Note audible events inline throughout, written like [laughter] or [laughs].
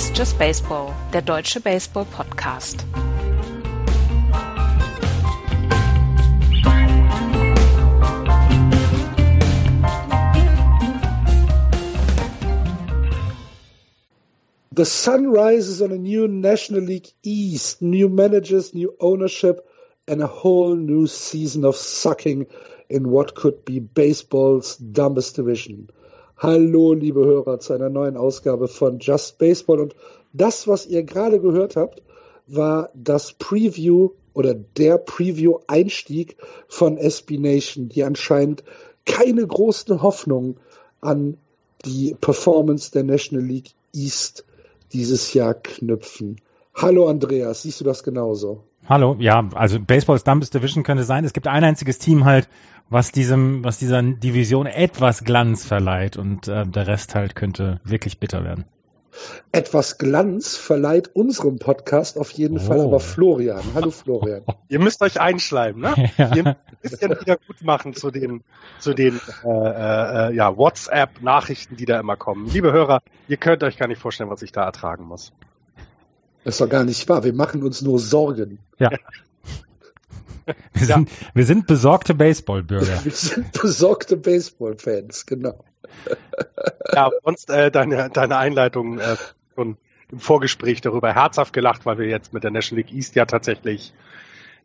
Ist Just Baseball, der deutsche Baseball-Podcast. The sun rises on a new National League East, new managers, new ownership, and a whole new season of sucking in what could be baseball's dumbest division. Hallo, liebe Hörer, zu einer neuen Ausgabe von Just Baseball. Und das, was ihr gerade gehört habt, war das Preview oder der Preview-Einstieg von SB Nation, die anscheinend keine großen Hoffnungen an die Performance der National League East dieses Jahr knüpfen. Hallo Andreas, siehst du das genauso? Hallo, ja, also Baseballs Dumbest Division könnte sein. Es gibt ein einziges Team halt, was diesem, was dieser Division etwas Glanz verleiht und äh, der Rest halt könnte wirklich bitter werden. Etwas Glanz verleiht unserem Podcast auf jeden oh. Fall aber Florian. Hallo Florian. [laughs] Ihr müsst euch einschleimen, ne? Ja. Ihr müsst ein bisschen wieder gut machen zu den, zu den äh, äh, ja, WhatsApp-Nachrichten, die da immer kommen. Liebe Hörer, ihr könnt euch gar nicht vorstellen, was ich da ertragen muss. Das ist doch gar nicht wahr. Wir machen uns nur Sorgen. Ja. [laughs] [laughs] Wir sind, ja. wir sind besorgte Baseballbürger. [laughs] Wir sind besorgte Baseballfans, genau. [laughs] Ja, sonst äh, deine, deine Einleitung äh, schon im Vorgespräch darüber herzhaft gelacht, weil wir jetzt mit der National League East ja tatsächlich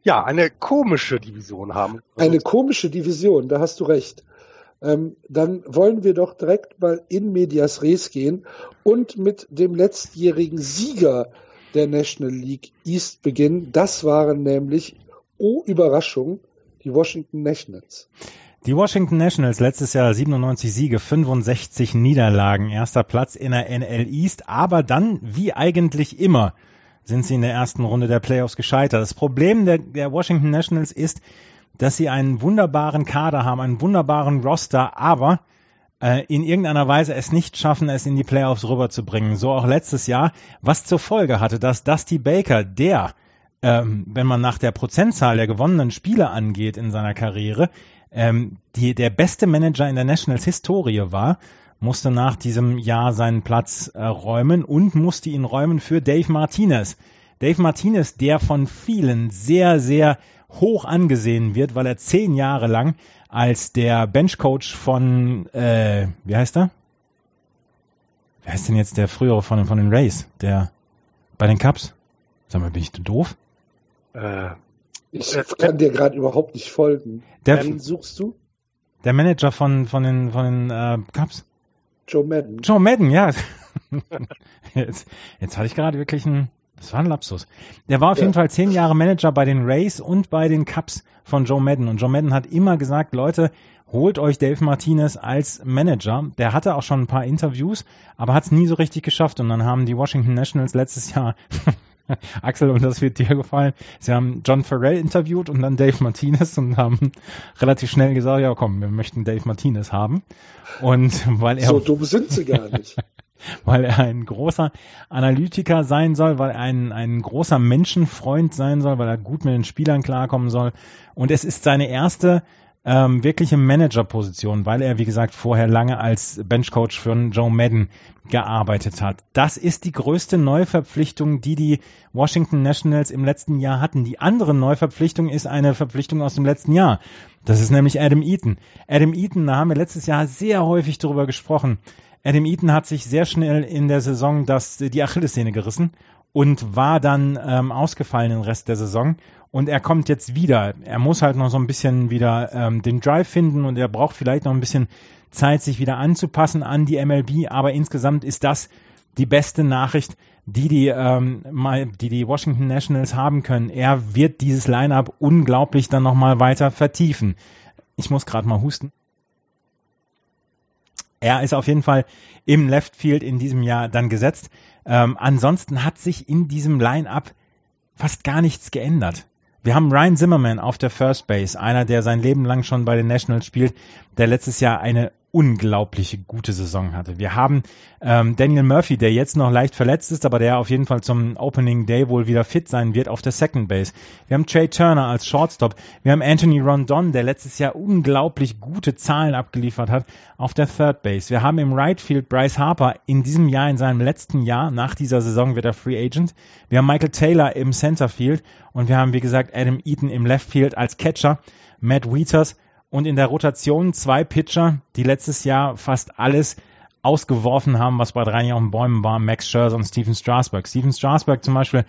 ja eine komische Division haben. Eine komische Division, da hast du recht. Ähm, dann wollen wir doch direkt mal in Medias Res gehen und mit dem letztjährigen Sieger der National League East beginnen. Das waren nämlich oh Überraschung, die Washington Nationals. Die Washington Nationals letztes Jahr 97 Siege, 65 Niederlagen, erster Platz in der NL East, aber dann, wie eigentlich immer, sind sie in der ersten Runde der Playoffs gescheitert. Das Problem der, der Washington Nationals ist, dass sie einen wunderbaren Kader haben, einen wunderbaren Roster, aber äh, in irgendeiner Weise es nicht schaffen, es in die Playoffs rüberzubringen. So auch letztes Jahr, was zur Folge hatte, dass Dusty Baker, der ähm, wenn man nach der Prozentzahl der gewonnenen Spiele angeht in seiner Karriere, ähm, die, der beste Manager in der Nationals Historie war, musste nach diesem Jahr seinen Platz äh, räumen und musste ihn räumen für Dave Martinez. Dave Martinez, der von vielen sehr, sehr hoch angesehen wird, weil er zehn Jahre lang als der Benchcoach von, äh, wie heißt er? Wer ist denn jetzt der frühere von, von den Rays? Der bei den Cubs? Sag mal, bin ich doof? Äh, ich kann dir gerade überhaupt nicht folgen. Der, Wen suchst du? Der Manager von, von den, von den äh, Cubs. Joe Madden. Joe Madden, ja. [laughs] jetzt, jetzt hatte ich gerade wirklich ein, das war ein Lapsus. Der war auf ja. jeden Fall zehn Jahre Manager bei den Rays und bei den Cubs von Joe Madden. Und Joe Madden hat immer gesagt, Leute, holt euch Dave Martinez als Manager. Der hatte auch schon ein paar Interviews, aber hat es nie so richtig geschafft. Und dann haben die Washington Nationals letztes Jahr [laughs] Axel, und das wird dir gefallen. Sie haben John Farrell interviewt und dann Dave Martinez und haben relativ schnell gesagt, ja komm, wir möchten Dave Martinez haben. Und [laughs] weil er. So dumm sind sie gar nicht. [laughs] weil er ein großer Analytiker sein soll, weil er ein, ein großer Menschenfreund sein soll, weil er gut mit den Spielern klarkommen soll. Und es ist seine erste ähm, wirkliche Managerposition, weil er, wie gesagt, vorher lange als Benchcoach für Joe Madden gearbeitet hat. Das ist die größte Neuverpflichtung, die die Washington Nationals im letzten Jahr hatten. Die andere Neuverpflichtung ist eine Verpflichtung aus dem letzten Jahr. Das ist nämlich Adam Eaton. Adam Eaton, da haben wir letztes Jahr sehr häufig darüber gesprochen. Adam Eaton hat sich sehr schnell in der Saison das, die Achillessehne gerissen und war dann ähm, ausgefallen den Rest der Saison. Und er kommt jetzt wieder. Er muss halt noch so ein bisschen wieder ähm, den Drive finden und er braucht vielleicht noch ein bisschen Zeit, sich wieder anzupassen an die MLB. Aber insgesamt ist das die beste Nachricht, die die, ähm, mal, die, die Washington Nationals haben können. Er wird dieses Lineup unglaublich dann nochmal weiter vertiefen. Ich muss gerade mal husten. Er ist auf jeden Fall im Left Field in diesem Jahr dann gesetzt. Ähm, ansonsten hat sich in diesem Line-up fast gar nichts geändert. Wir haben Ryan Zimmerman auf der First Base, einer, der sein Leben lang schon bei den Nationals spielt, der letztes Jahr eine unglaubliche gute Saison hatte. Wir haben ähm, Daniel Murphy, der jetzt noch leicht verletzt ist, aber der auf jeden Fall zum Opening Day wohl wieder fit sein wird auf der Second Base. Wir haben Trey Turner als Shortstop. Wir haben Anthony Rondon, der letztes Jahr unglaublich gute Zahlen abgeliefert hat auf der Third Base. Wir haben im Right Field Bryce Harper in diesem Jahr, in seinem letzten Jahr, nach dieser Saison wird er Free Agent. Wir haben Michael Taylor im Center Field und wir haben, wie gesagt, Adam Eaton im Left Field als Catcher. Matt Wieters und in der Rotation zwei Pitcher, die letztes Jahr fast alles ausgeworfen haben, was bei drei den Bäumen war, Max Scherzer und Steven Strasberg. Steven Strasberg zum Beispiel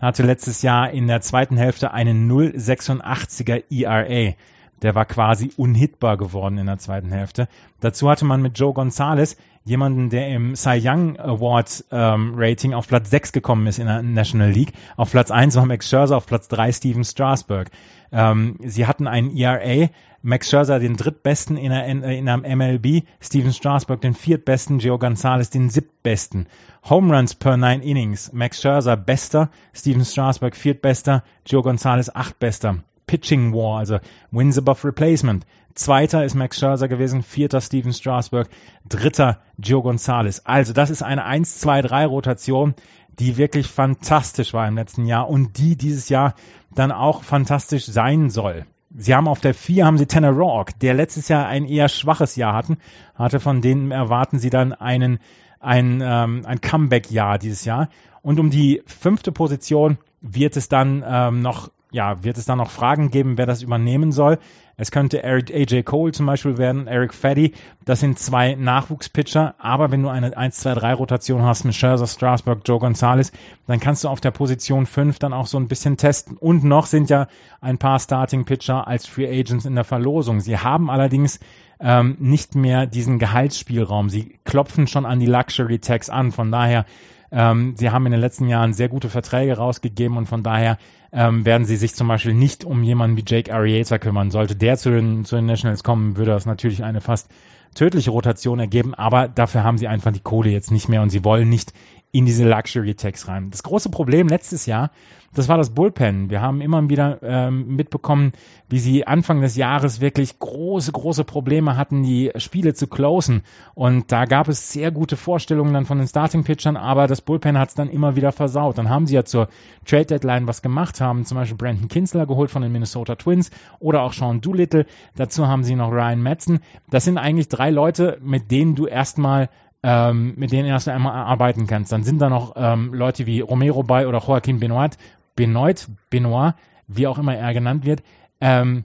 hatte letztes Jahr in der zweiten Hälfte einen 0,86er ERA. Der war quasi unhittbar geworden in der zweiten Hälfte. Dazu hatte man mit Joe Gonzalez jemanden, der im Cy Young Award ähm, Rating auf Platz 6 gekommen ist in der National League. Auf Platz 1 war Max Scherzer, auf Platz 3 Steven Strasberg. Ähm, sie hatten einen ERA Max Scherzer den drittbesten in der, in der MLB, Steven Strasburg den viertbesten, Joe Gonzalez den siebtbesten. Home Runs per nine Innings, Max Scherzer bester, Steven Strasburg viertbester, Joe Gonzalez achtbester. Pitching War, also Wins above Replacement. Zweiter ist Max Scherzer gewesen, vierter Steven Strasburg, dritter Joe Gonzalez. Also das ist eine 1-2-3-Rotation, die wirklich fantastisch war im letzten Jahr und die dieses Jahr dann auch fantastisch sein soll. Sie haben auf der 4 haben sie Tanner Rock, der letztes Jahr ein eher schwaches Jahr hatten, hatte von denen erwarten sie dann einen ein, ähm, ein Comeback-Jahr dieses Jahr. Und um die fünfte Position wird es dann ähm, noch ja, wird es dann noch Fragen geben, wer das übernehmen soll. Es könnte Eric, AJ Cole zum Beispiel werden, Eric Faddy. Das sind zwei Nachwuchspitcher. Aber wenn du eine 1-2-3-Rotation hast mit Scherzer, Strasburg, Joe Gonzalez, dann kannst du auf der Position 5 dann auch so ein bisschen testen. Und noch sind ja ein paar Starting-Pitcher als Free Agents in der Verlosung. Sie haben allerdings ähm, nicht mehr diesen Gehaltsspielraum. Sie klopfen schon an die Luxury Tax an. Von daher ähm, sie haben in den letzten Jahren sehr gute Verträge rausgegeben und von daher ähm, werden sie sich zum Beispiel nicht um jemanden wie Jake Arrieta kümmern. Sollte der zu den, zu den Nationals kommen, würde das natürlich eine fast tödliche Rotation ergeben, aber dafür haben sie einfach die Kohle jetzt nicht mehr und sie wollen nicht in diese Luxury Tags rein. Das große Problem letztes Jahr, das war das Bullpen. Wir haben immer wieder ähm, mitbekommen, wie sie Anfang des Jahres wirklich große, große Probleme hatten, die Spiele zu closen. Und da gab es sehr gute Vorstellungen dann von den Starting-Pitchern, aber das Bullpen hat es dann immer wieder versaut. Dann haben sie ja zur Trade-Deadline was gemacht, haben zum Beispiel Brandon Kinsler geholt von den Minnesota Twins oder auch Sean Doolittle. Dazu haben sie noch Ryan Madsen. Das sind eigentlich drei Leute, mit denen du erstmal ähm, mit denen erst einmal arbeiten kannst. Dann sind da noch ähm, Leute wie Romero bei oder Joaquin Benoit, Benoit, Benoit, wie auch immer er genannt wird. Ähm,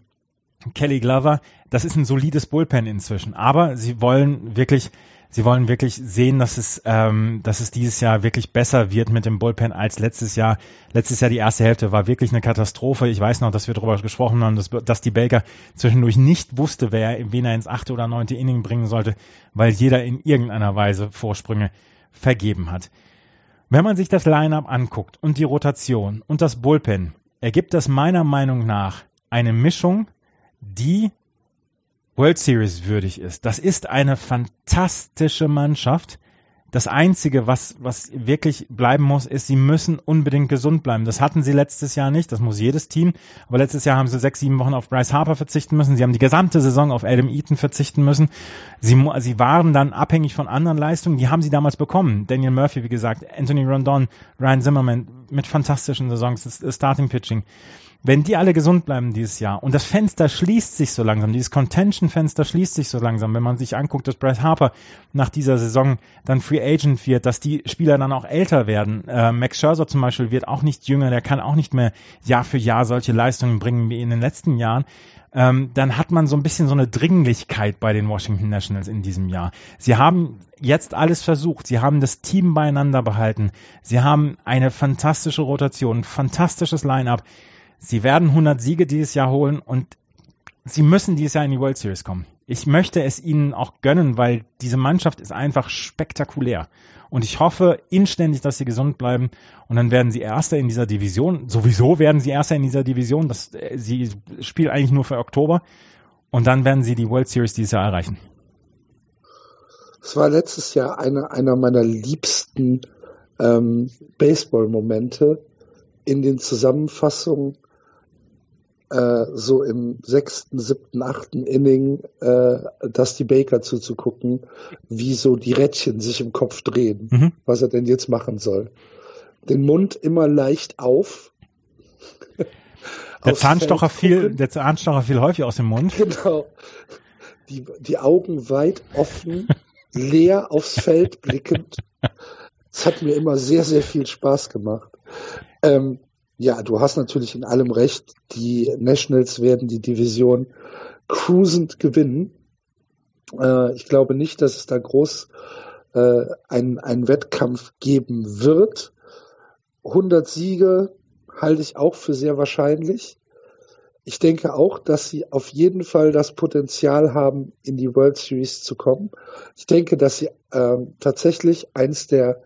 Kelly Glover, das ist ein solides Bullpen inzwischen. Aber sie wollen wirklich sie wollen wirklich sehen, dass es, ähm, dass es dieses Jahr wirklich besser wird mit dem Bullpen als letztes Jahr. Letztes Jahr die erste Hälfte war wirklich eine Katastrophe. Ich weiß noch, dass wir darüber gesprochen haben, dass, dass die Baker zwischendurch nicht wusste, wer, wen er ins achte oder neunte Inning bringen sollte, weil jeder in irgendeiner Weise Vorsprünge vergeben hat. Wenn man sich das Lineup anguckt und die Rotation und das Bullpen, ergibt das meiner Meinung nach eine Mischung, die World Series würdig ist. Das ist eine fantastische Mannschaft. Das Einzige, was, was wirklich bleiben muss, ist, sie müssen unbedingt gesund bleiben. Das hatten sie letztes Jahr nicht, das muss jedes Team. Aber letztes Jahr haben sie sechs, sieben Wochen auf Bryce Harper verzichten müssen. Sie haben die gesamte Saison auf Adam Eaton verzichten müssen. Sie, sie waren dann abhängig von anderen Leistungen. Die haben sie damals bekommen. Daniel Murphy, wie gesagt, Anthony Rondon, Ryan Zimmerman mit fantastischen Saisons, das Starting Pitching. Wenn die alle gesund bleiben dieses Jahr und das Fenster schließt sich so langsam, dieses Contention-Fenster schließt sich so langsam, wenn man sich anguckt, dass Bryce Harper nach dieser Saison dann Free Agent wird, dass die Spieler dann auch älter werden. Äh, Max Scherzer zum Beispiel wird auch nicht jünger, der kann auch nicht mehr Jahr für Jahr solche Leistungen bringen wie in den letzten Jahren. Ähm, dann hat man so ein bisschen so eine Dringlichkeit bei den Washington Nationals in diesem Jahr. Sie haben jetzt alles versucht. Sie haben das Team beieinander behalten. Sie haben eine fantastische Rotation, ein fantastisches Line-up. Sie werden 100 Siege dieses Jahr holen und sie müssen dieses Jahr in die World Series kommen. Ich möchte es ihnen auch gönnen, weil diese Mannschaft ist einfach spektakulär. Und ich hoffe inständig, dass sie gesund bleiben. Und dann werden sie Erster in dieser Division. Sowieso werden sie Erster in dieser Division. Das, äh, sie spielen eigentlich nur für Oktober. Und dann werden sie die World Series dieses Jahr erreichen. Es war letztes Jahr einer, einer meiner liebsten ähm, Baseball-Momente in den Zusammenfassungen äh, so im sechsten, siebten, achten Inning äh, Dusty Baker zuzugucken, wie so die Rädchen sich im Kopf drehen, mhm. was er denn jetzt machen soll. Den Mund immer leicht auf. [laughs] Der Zahnstocher viel, der Zahnstocher viel häufig aus dem Mund. [laughs] Genau. Die, die Augen weit offen, leer aufs Feld blickend. Es hat mir immer sehr, sehr viel Spaß gemacht. Ähm, ja, du hast natürlich in allem recht. Die Nationals werden die Division cruisend gewinnen. Äh, ich glaube nicht, dass es da groß äh, einen, Wettkampf geben wird. 100 Siege halte ich auch für sehr wahrscheinlich. Ich denke auch, dass sie auf jeden Fall das Potenzial haben, in die World Series zu kommen. Ich denke, dass sie äh, tatsächlich eins der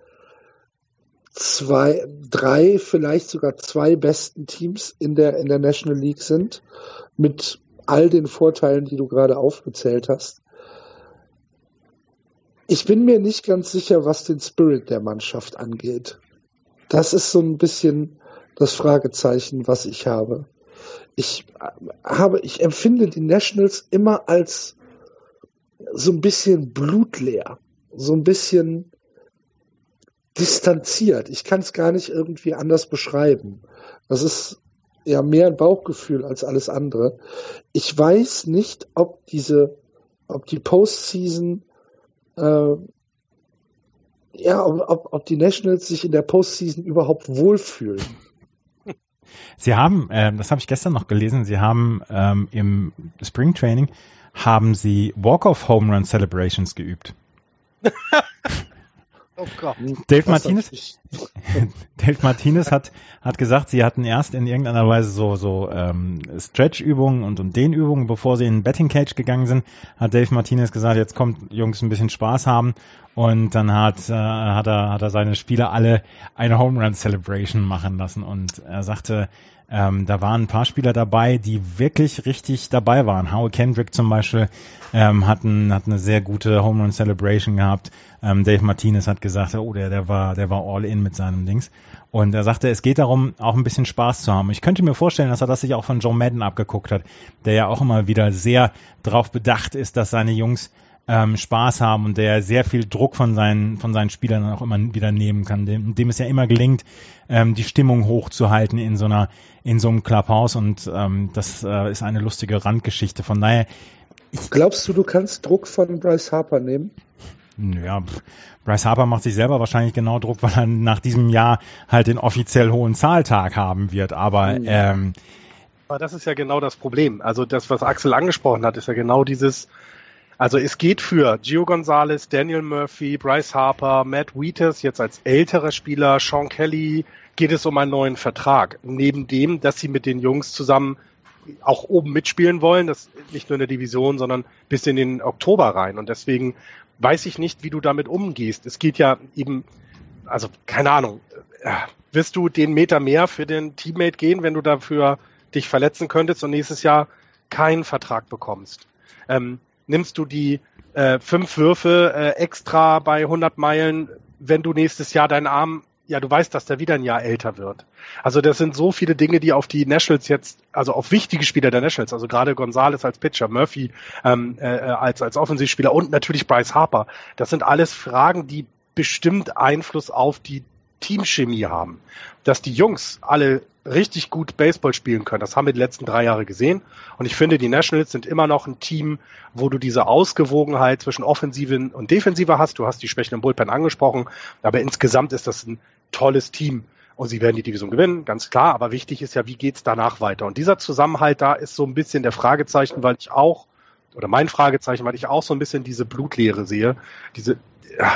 zwei, drei, vielleicht sogar zwei besten Teams in der, in der National League sind, mit all den Vorteilen, die du gerade aufgezählt hast. Ich bin mir nicht ganz sicher, was den Spirit der Mannschaft angeht. Das ist so ein bisschen das Fragezeichen, was ich habe. Ich habe, ich empfinde die Nationals immer als so ein bisschen blutleer, so ein bisschen distanziert. Ich kann es gar nicht irgendwie anders beschreiben. Das ist ja mehr ein Bauchgefühl als alles andere. Ich weiß nicht, ob diese, ob die Postseason, äh, ja, ob, ob die Nationals sich in der Postseason überhaupt wohlfühlen. [laughs] Sie haben, äh, das habe ich gestern noch gelesen, Sie haben ähm, im Spring Training haben Sie Walk-off Home Run Celebrations geübt. [laughs] Oh Gott. Dave Martinez, [laughs] Dave Martinez hat, hat gesagt, sie hatten erst in irgendeiner Weise so, so ähm, Stretch-Übungen und, und Dehnübungen, bevor sie in den Betting Cage gegangen sind, hat Dave Martinez gesagt, jetzt kommt Jungs ein bisschen Spaß haben. Und dann hat, äh, hat, er, hat er seine Spieler alle eine Home Run Celebration machen lassen. Und er sagte, ähm, da waren ein paar Spieler dabei, die wirklich richtig dabei waren. Howie Kendrick zum Beispiel ähm, hat, ein, hat eine sehr gute Home Run Celebration gehabt. Ähm, Dave Martinez hat gesagt, oh, der, der war, der war all in mit seinem Dings. Und er sagte, es geht darum, auch ein bisschen Spaß zu haben. Ich könnte mir vorstellen, dass er das sich auch von Joe Madden abgeguckt hat, der ja auch immer wieder sehr darauf bedacht ist, dass seine Jungs ähm, Spaß haben und der sehr viel Druck von seinen, von seinen Spielern auch immer wieder nehmen kann, dem, dem es ja immer gelingt, ähm, die Stimmung hochzuhalten in so einer, in so einem Clubhouse und ähm, das äh, ist eine lustige Randgeschichte. Von daher. Ich, Glaubst du, du kannst Druck von Bryce Harper nehmen? Ja, Bryce Harper macht sich selber wahrscheinlich genau Druck, weil er nach diesem Jahr halt den offiziell hohen Zahltag haben wird. Aber, mhm. ähm, aber das ist ja genau das Problem. Also das, was Axel angesprochen hat, ist ja genau dieses, also es geht für Gio Gonzalez, Daniel Murphy, Bryce Harper, Matt Wheaters jetzt als älterer Spieler, Sean Kelly, geht es um einen neuen Vertrag. Neben dem, dass sie mit den Jungs zusammen auch oben mitspielen wollen, das nicht nur in der Division, sondern bis in den Oktober rein. Und deswegen weiß ich nicht, wie du damit umgehst. Es geht ja eben, also keine Ahnung, äh, wirst du den Meter mehr für den Teammate gehen, wenn du dafür dich verletzen könntest und nächstes Jahr keinen Vertrag bekommst? Ähm, nimmst du die äh, fünf Würfe äh, extra bei 100 Meilen, wenn du nächstes Jahr deinen Arm, ja, du weißt, dass der wieder ein Jahr älter wird. Also das sind so viele Dinge, die auf die Nationals jetzt, also auf wichtige Spieler der Nationals, also gerade Gonzales als Pitcher, Murphy ähm, äh, als als Offensivspieler und natürlich Bryce Harper. Das sind alles Fragen, die bestimmt Einfluss auf die Teamchemie haben. Dass die Jungs alle richtig gut Baseball spielen können, das haben wir die letzten drei Jahre gesehen. Und ich finde, die Nationals sind immer noch ein Team, wo du diese Ausgewogenheit zwischen Offensive und Defensive hast. Du hast die Schwächen im Bullpen angesprochen, aber insgesamt ist das ein tolles Team. Und sie werden die Division gewinnen, ganz klar. Aber wichtig ist ja, wie geht's danach weiter? Und dieser Zusammenhalt da ist so ein bisschen der Fragezeichen, weil ich auch, oder mein Fragezeichen, weil ich auch so ein bisschen diese Blutlehre sehe. Diese,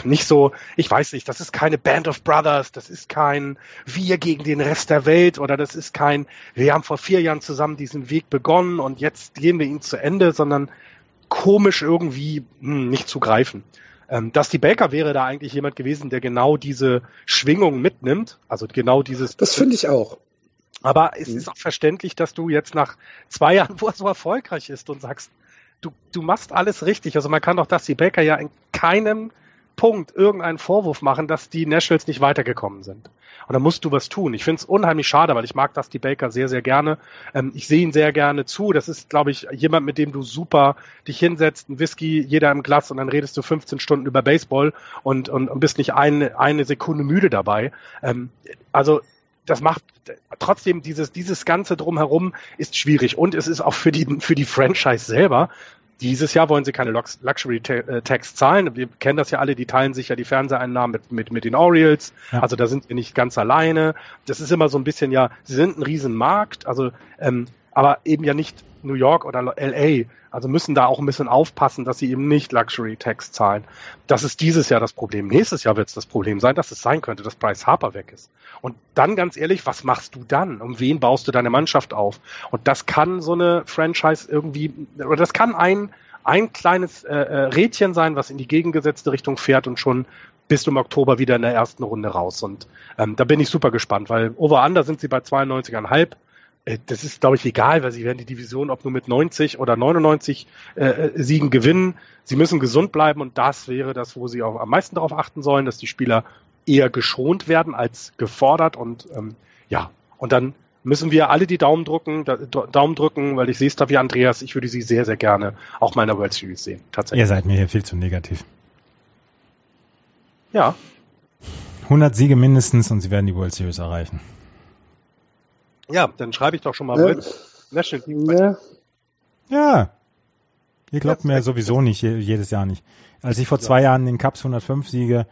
nicht so, ich weiß nicht, das ist keine Band of Brothers, das ist kein Wir gegen den Rest der Welt oder das ist kein, wir haben vor vier Jahren zusammen diesen Weg begonnen und jetzt gehen wir ihn zu Ende, sondern komisch irgendwie hm, nicht zu greifen. Ähm, Dusty Baker wäre da eigentlich jemand gewesen, der genau diese Schwingung mitnimmt, also genau dieses. Das finde ich auch. Aber es mhm. ist auch verständlich, dass du jetzt nach zwei Jahren, wo er so erfolgreich ist und sagst, du, du machst alles richtig. Also man kann doch Dusty Baker ja in keinem Punkt irgendeinen Vorwurf machen, dass die Nationals nicht weitergekommen sind. Und da musst du was tun. Ich finde es unheimlich schade, weil ich mag Dusty Baker sehr, sehr gerne. Ähm, ich sehe ihn sehr gerne zu. Das ist, glaube ich, jemand, mit dem du super dich hinsetzt, ein Whisky, jeder im Glas und dann redest du 15 Stunden über Baseball und, und, und bist nicht eine, eine Sekunde müde dabei. Ähm, also das macht trotzdem dieses, dieses Ganze drumherum ist schwierig. Und es ist auch für die, für die Franchise selber dieses Jahr wollen sie keine Luxury-Tax zahlen. Wir kennen das ja alle, die teilen sich ja die Fernseheinnahmen mit, mit, mit den Orioles. Ja. Also da sind wir nicht ganz alleine. Das ist immer so ein bisschen ja, sie sind ein Riesenmarkt, also ähm, aber eben ja nicht New York oder LA. Also müssen da auch ein bisschen aufpassen, dass sie eben nicht Luxury Tax zahlen. Das ist dieses Jahr das Problem. Nächstes Jahr wird es das Problem sein, dass es sein könnte, dass Bryce Harper weg ist. Und dann ganz ehrlich, was machst du dann? Um wen baust du deine Mannschaft auf? Und das kann so eine Franchise irgendwie, oder das kann ein, ein kleines äh, äh Rädchen sein, was in die gegengesetzte Richtung fährt und schon bist du im Oktober wieder in der ersten Runde raus. Und ähm, da bin ich super gespannt, weil over-under sind sie bei 92,5 äh, das ist, glaube ich, egal, weil sie werden die Division ob nur mit 90 oder 99 äh, äh, Siegen gewinnen. Sie müssen gesund bleiben und das wäre das, wo sie auch am meisten darauf achten sollen, dass die Spieler eher geschont werden als gefordert und ähm, ja, und dann müssen wir alle die Daumen drücken, da, Daumen drücken, weil ich sehe es da wie Andreas, ich würde sie sehr, sehr gerne auch mal in der World Series sehen. Tatsächlich. Ihr seid mir hier viel zu negativ. Ja. 100 Siege mindestens und sie werden die World Series erreichen. Ja, dann schreibe ich doch schon mal ja. National Team. Ja. ja. Ihr glaubt mir sowieso nicht, jedes Jahr nicht. Als ich vor zwei Jahren den Cups 105 Siege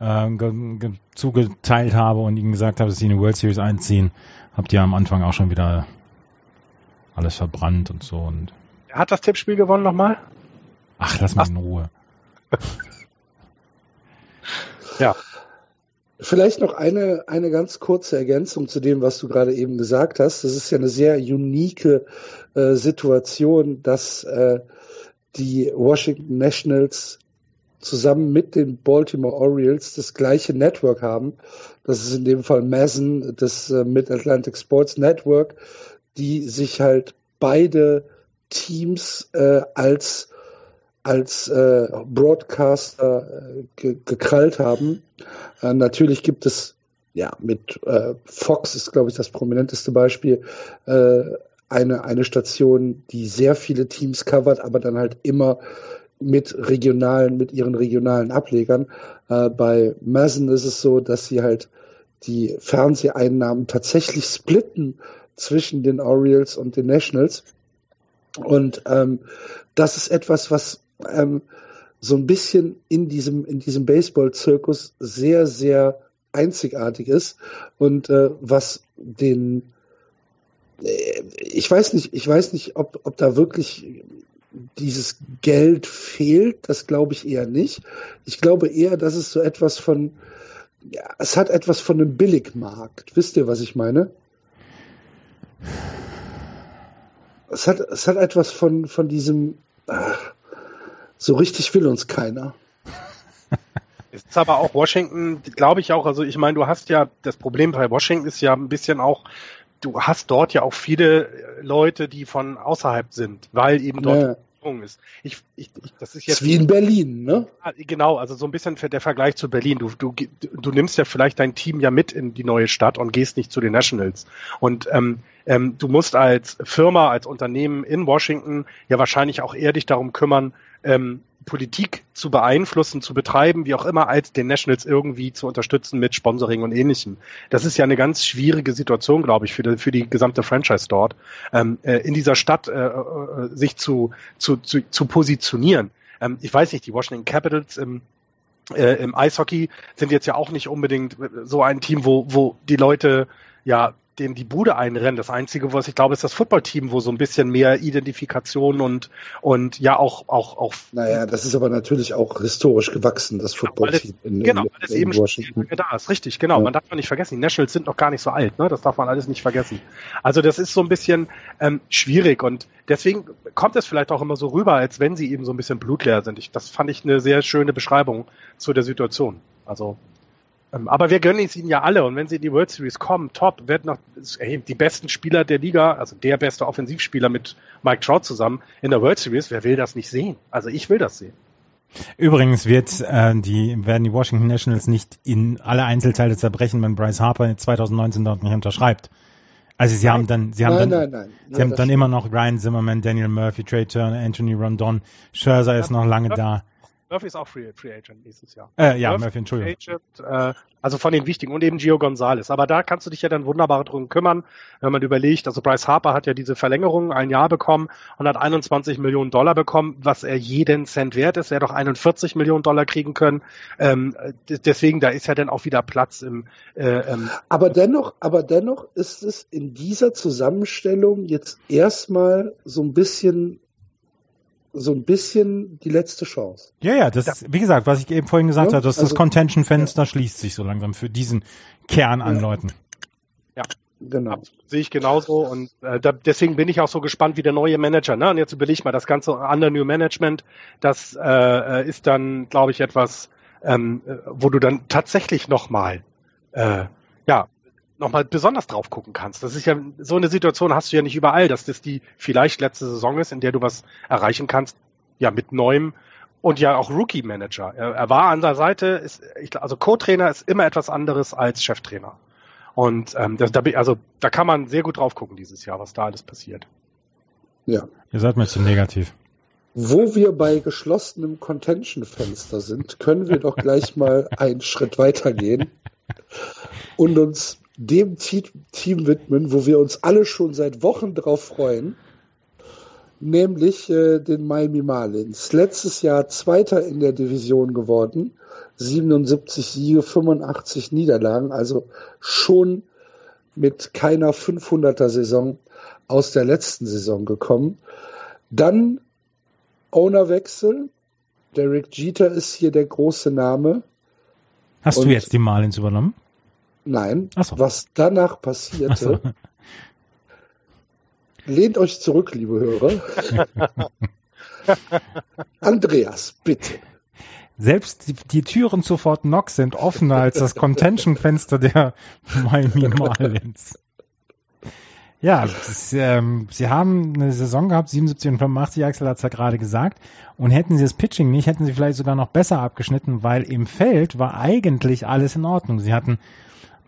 äh, zugeteilt habe und ihnen gesagt habe, dass sie in die World Series einziehen, habt ihr am Anfang auch schon wieder alles verbrannt und so. Und Wer hat das Tippspiel gewonnen nochmal? Ach, lass mal in Ruhe. [laughs] ja. Vielleicht noch eine, eine ganz kurze Ergänzung zu dem, was du gerade eben gesagt hast. Das ist ja eine sehr unique äh, Situation, dass äh, die Washington Nationals zusammen mit den Baltimore Orioles das gleiche Network haben. Das ist in dem Fall Mason, das äh, Mid-Atlantic Sports Network, die sich halt beide Teams äh, als als äh, Broadcaster äh, ge gekrallt haben. Äh, natürlich gibt es ja mit äh, Fox ist glaube ich das prominenteste Beispiel äh, eine eine Station, die sehr viele Teams covert, aber dann halt immer mit regionalen mit ihren regionalen Ablegern. Äh, bei Mason ist es so, dass sie halt die Fernseheinnahmen tatsächlich splitten zwischen den Orioles und den Nationals. Und ähm, das ist etwas, was ähm, so ein bisschen in diesem, in diesem Baseball-Zirkus sehr, sehr einzigartig ist und äh, was den äh, ich weiß nicht, ich weiß nicht, ob, ob da wirklich dieses Geld fehlt, das glaube ich eher nicht. Ich glaube eher, dass es so etwas von, ja, es hat etwas von einem Billigmarkt. Wisst ihr, was ich meine? Es hat, es hat etwas von, von diesem, ach, so richtig will uns keiner. [laughs] Ist aber auch Washington, glaube ich auch, also ich meine, du hast ja, das Problem bei Washington ist ja ein bisschen auch, du hast dort ja auch viele Leute, die von außerhalb sind, weil eben dort ja ist. Ich, ich, ich, das ist jetzt ist wie in Berlin, ne? Genau, also so ein bisschen der Vergleich zu Berlin. Du, du, du nimmst ja vielleicht dein Team ja mit in die neue Stadt und gehst nicht zu den Nationals. Und ähm, ähm, du musst als Firma, als Unternehmen in Washington ja wahrscheinlich auch eher dich darum kümmern, ähm, Politik zu beeinflussen, zu betreiben, wie auch immer, als den Nationals irgendwie zu unterstützen mit Sponsoring und ähnlichem. Das ist ja eine ganz schwierige Situation, glaube ich, für die, für die gesamte Franchise dort, ähm, äh, in dieser Stadt äh, äh, sich zu, zu, zu, zu positionieren. Ähm, ich weiß nicht, die Washington Capitals im, äh, im Eishockey sind jetzt ja auch nicht unbedingt so ein Team, wo, wo die Leute ja dem die Bude einrennen. Das Einzige, was ich glaube, ist das Footballteam, wo so ein bisschen mehr Identifikation und, und ja auch, auch, auch. Naja, das ist aber natürlich auch historisch gewachsen, das Footballteam in, genau, in, in, eben Washington. Da ist richtig, genau. Ja. Man darf man nicht vergessen, die Nationals sind noch gar nicht so alt, ne? Das darf man alles nicht vergessen. Also das ist so ein bisschen ähm, schwierig und deswegen kommt es vielleicht auch immer so rüber, als wenn sie eben so ein bisschen blutleer sind. Ich, das fand ich eine sehr schöne Beschreibung zu der Situation. Also aber wir gönnen es ihnen ja alle und wenn sie in die World Series kommen, top, werden noch ey, die besten Spieler der Liga, also der beste Offensivspieler mit Mike Trout zusammen in der World Series, wer will das nicht sehen? Also ich will das sehen. Übrigens wird äh, die werden die Washington Nationals nicht in alle Einzelteile zerbrechen, wenn Bryce Harper 2019 dort nicht unterschreibt. Also sie nein. haben dann, sie haben nein, dann, nein, sie haben dann immer noch Ryan Zimmerman, Daniel Murphy, Trey Turner, Anthony Rondon, Scherzer ist noch lange da. Murphy ist auch Free, Free Agent nächstes Jahr. Äh, ja, Murphy, Murphy Entschuldigung. Agent, äh, also von den wichtigen und eben Gio Gonzalez. Aber da kannst du dich ja dann wunderbar drum kümmern, wenn man überlegt, also Bryce Harper hat ja diese Verlängerung ein Jahr bekommen und hat 21 Millionen Dollar bekommen, was er jeden Cent wert ist. Er hätte doch 41 Millionen Dollar kriegen können. Ähm, deswegen, da ist ja dann auch wieder Platz im. Äh, ähm aber dennoch, aber dennoch ist es in dieser Zusammenstellung jetzt erstmal so ein bisschen so ein bisschen die letzte Chance. Ja, ja, das, ja. wie gesagt, was ich eben vorhin gesagt ja, habe, dass also, das Contention-Fenster ja. schließt sich so langsam für diesen Kern an Leuten. Ja, genau. Sehe ich genauso und äh, da, deswegen bin ich auch so gespannt wie der neue Manager. Ne? Und jetzt überleg mal, das ganze Under New Management, das äh, ist dann, glaube ich, etwas, ähm, wo du dann tatsächlich nochmal äh, nochmal besonders drauf gucken kannst. Das ist ja, so eine Situation hast du ja nicht überall, dass das die vielleicht letzte Saison ist, in der du was erreichen kannst, ja, mit neuem und ja auch Rookie-Manager. Er, er, war an der Seite, ist, ich, also Co-Trainer ist immer etwas anderes als Cheftrainer. Und ähm, das, da, also da kann man sehr gut drauf gucken dieses Jahr, was da alles passiert. Ja. Ihr seid mir zu negativ. Wo wir bei geschlossenem Contention-Fenster sind, können wir doch gleich mal einen Schritt weitergehen und uns dem Team widmen, wo wir uns alle schon seit Wochen drauf freuen, nämlich äh, den Miami Marlins. Letztes Jahr Zweiter in der Division geworden, 77 Siege, 85 Niederlagen, also schon mit keiner 500er Saison aus der letzten Saison gekommen. Dann Ownerwechsel. Derek Jeter ist hier der große Name. Hast Und du jetzt die Marlins übernommen? Nein, so. was danach passierte. So. Lehnt euch zurück, liebe Hörer. [laughs] Andreas, bitte. Selbst die, die, Türen zu Fort Knox sind offener als das Contention-Fenster der [laughs] Miami Marlins. Ja, das, ähm, sie haben eine Saison gehabt, 77 und 85, Axel hat es ja gerade gesagt. Und hätten sie das Pitching nicht, hätten sie vielleicht sogar noch besser abgeschnitten, weil im Feld war eigentlich alles in Ordnung. Sie hatten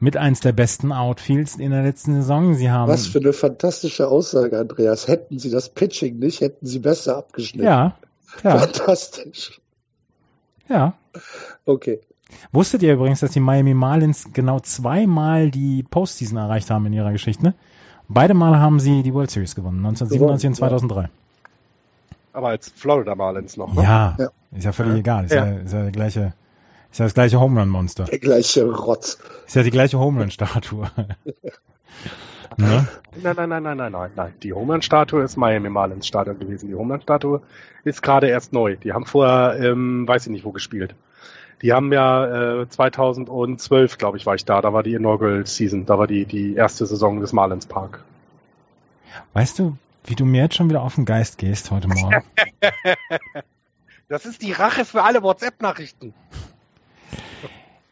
mit eins der besten Outfields in der letzten Saison. Sie haben Was für eine fantastische Aussage, Andreas. Hätten sie das Pitching nicht, hätten sie besser abgeschnitten. Ja. ja. Fantastisch. Ja. Okay. Wusstet ihr übrigens, dass die Miami Marlins genau zweimal die Postseason erreicht haben in ihrer Geschichte? Ne? Beide Mal haben sie die World Series gewonnen, 1997 und 2003. Aber als Florida Marlins noch, ne? Ja, ja. ist ja völlig ja. egal. Ist ja. ja, ist ja der gleiche ist ja das gleiche Home Run Monster. Der gleiche Rotz. Ist ja die gleiche Home Run Statue. [laughs] ne? Nein, nein, nein, nein, nein, nein, nein. Die Home Run Statue ist Miami Marlins Stadion gewesen. Die Home Run Statue ist gerade erst neu. Die haben vorher, ähm, weiß ich nicht wo gespielt. Die haben ja äh, 2012, glaube ich, war ich da. Da war die Inaugural Season. Da war die die erste Saison des Marlins Park. Weißt du, wie du mir jetzt schon wieder auf den Geist gehst heute Morgen? [laughs] das ist die Rache für alle WhatsApp-Nachrichten.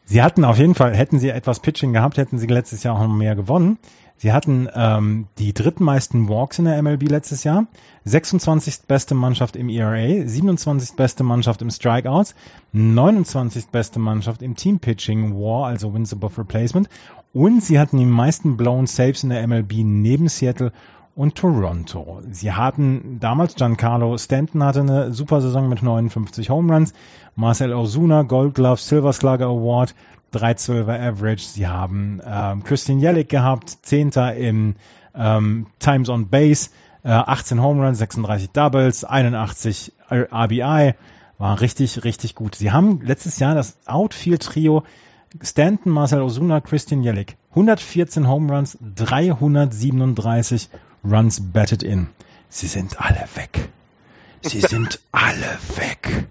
Sie hatten auf jeden Fall, hätten sie etwas Pitching gehabt, hätten sie letztes Jahr auch noch mehr gewonnen. Sie hatten ähm, die drittmeisten Walks in der MLB letztes Jahr, 26. beste Mannschaft im ERA, 27. beste Mannschaft im Strikeouts, 29. beste Mannschaft im Team Pitching War, also Wins above Replacement. Und sie hatten die meisten Blown Saves in der MLB neben Seattle und Toronto. Sie hatten damals Giancarlo Stanton hatte eine super Saison mit 59 Home Runs, Marcel Ozuna Gold Glove Silver Slugger Award, 312er Average. Sie haben ähm, Christian Jellick gehabt, Zehnter im ähm, Times on Base, äh, 18 Home Runs, 36 Doubles, 81 RBI, war richtig, richtig gut. Sie haben letztes Jahr das Outfield-Trio Stanton, Marcel Ozuna, Christian Jellick. 114 Home Runs, 337 Runs batted in. Sie sind alle weg. Sie sind alle weg.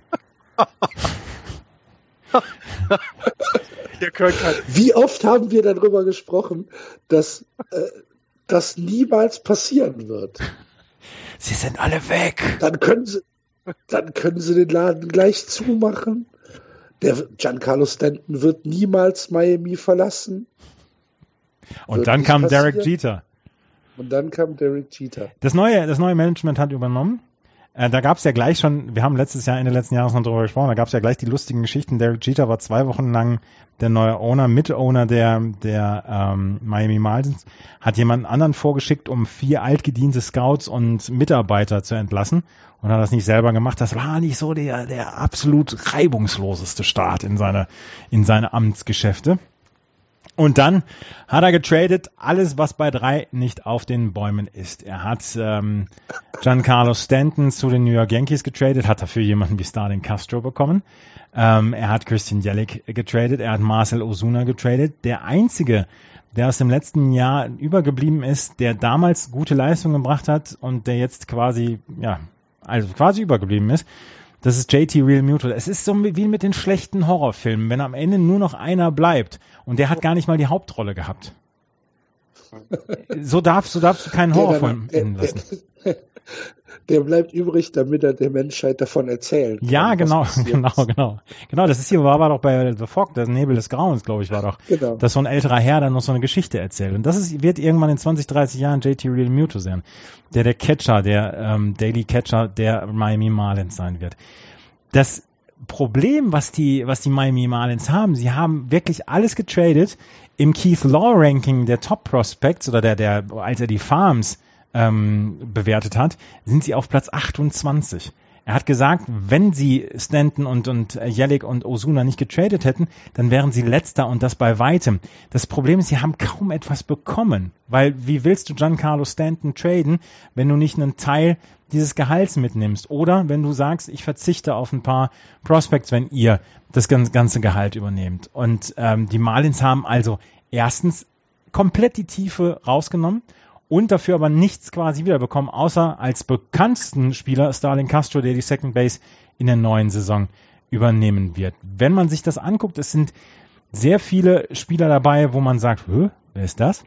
Wie oft haben wir darüber gesprochen, dass äh, das niemals passieren wird? Sie sind alle weg. Dann können sie, dann können sie den Laden gleich zumachen. Der Giancarlo Stanton wird niemals Miami verlassen. Und wird dann kam passieren. Derek Jeter. Und dann kam Derek Jeter. Das neue, das neue Management hat übernommen. Äh, da gab es ja gleich schon, wir haben letztes Jahr, Ende letzten Jahres noch drüber gesprochen, da gab es ja gleich die lustigen Geschichten. Derek Jeter war zwei Wochen lang der neue Owner, Mit-Owner der, der ähm, Miami Marlins, hat jemanden anderen vorgeschickt, um vier altgediente Scouts und Mitarbeiter zu entlassen und hat das nicht selber gemacht. Das war nicht so der, der absolut reibungsloseste Start in seine, in seine Amtsgeschäfte. Und dann hat er getradet, alles, was bei drei nicht auf den Bäumen ist. Er hat ähm, Giancarlo Stanton zu den New York Yankees getradet, hat dafür jemanden wie Starling Castro bekommen. Ähm, er hat Christian Jellick getradet, er hat Marcel Osuna getradet. Der einzige, der aus dem letzten Jahr übergeblieben ist, der damals gute Leistung gebracht hat und der jetzt quasi, ja, also quasi übergeblieben ist, das ist JT Real Mutual. Es ist so wie mit den schlechten Horrorfilmen, wenn am Ende nur noch einer bleibt und der hat gar nicht mal die Hauptrolle gehabt. So darfst, so darfst du keinen Horrorfilm enden lassen. [laughs] Der bleibt übrig, damit er der Menschheit davon erzählen kann. Ja, genau, [laughs] genau, genau. Genau, das ist hier, war, war doch bei The Fog, der Nebel des Grauens, glaube ich, war doch. Genau. Dass so ein älterer Herr dann noch so eine Geschichte erzählt. Und das ist, wird irgendwann in 20, 30 Jahren JT Real Muto sein. Der der Catcher, der ähm, Daily Catcher der Miami Marlins sein wird. Das Problem, was die, was die Miami Marlins haben, sie haben wirklich alles getradet. Im Keith Law Ranking der Top Prospects oder der, der, als er die Farms ähm, bewertet hat, sind sie auf Platz 28. Er hat gesagt, wenn sie Stanton und, und Jellick und Osuna nicht getradet hätten, dann wären sie letzter und das bei weitem. Das Problem ist, sie haben kaum etwas bekommen, weil wie willst du Giancarlo Stanton traden, wenn du nicht einen Teil dieses Gehalts mitnimmst oder wenn du sagst, ich verzichte auf ein paar Prospects, wenn ihr das ganze Gehalt übernehmt. Und ähm, die Marlins haben also erstens komplett die Tiefe rausgenommen und dafür aber nichts quasi wiederbekommen, außer als bekanntesten Spieler Starling Castro, der die Second Base in der neuen Saison übernehmen wird. Wenn man sich das anguckt, es sind sehr viele Spieler dabei, wo man sagt, wer ist das?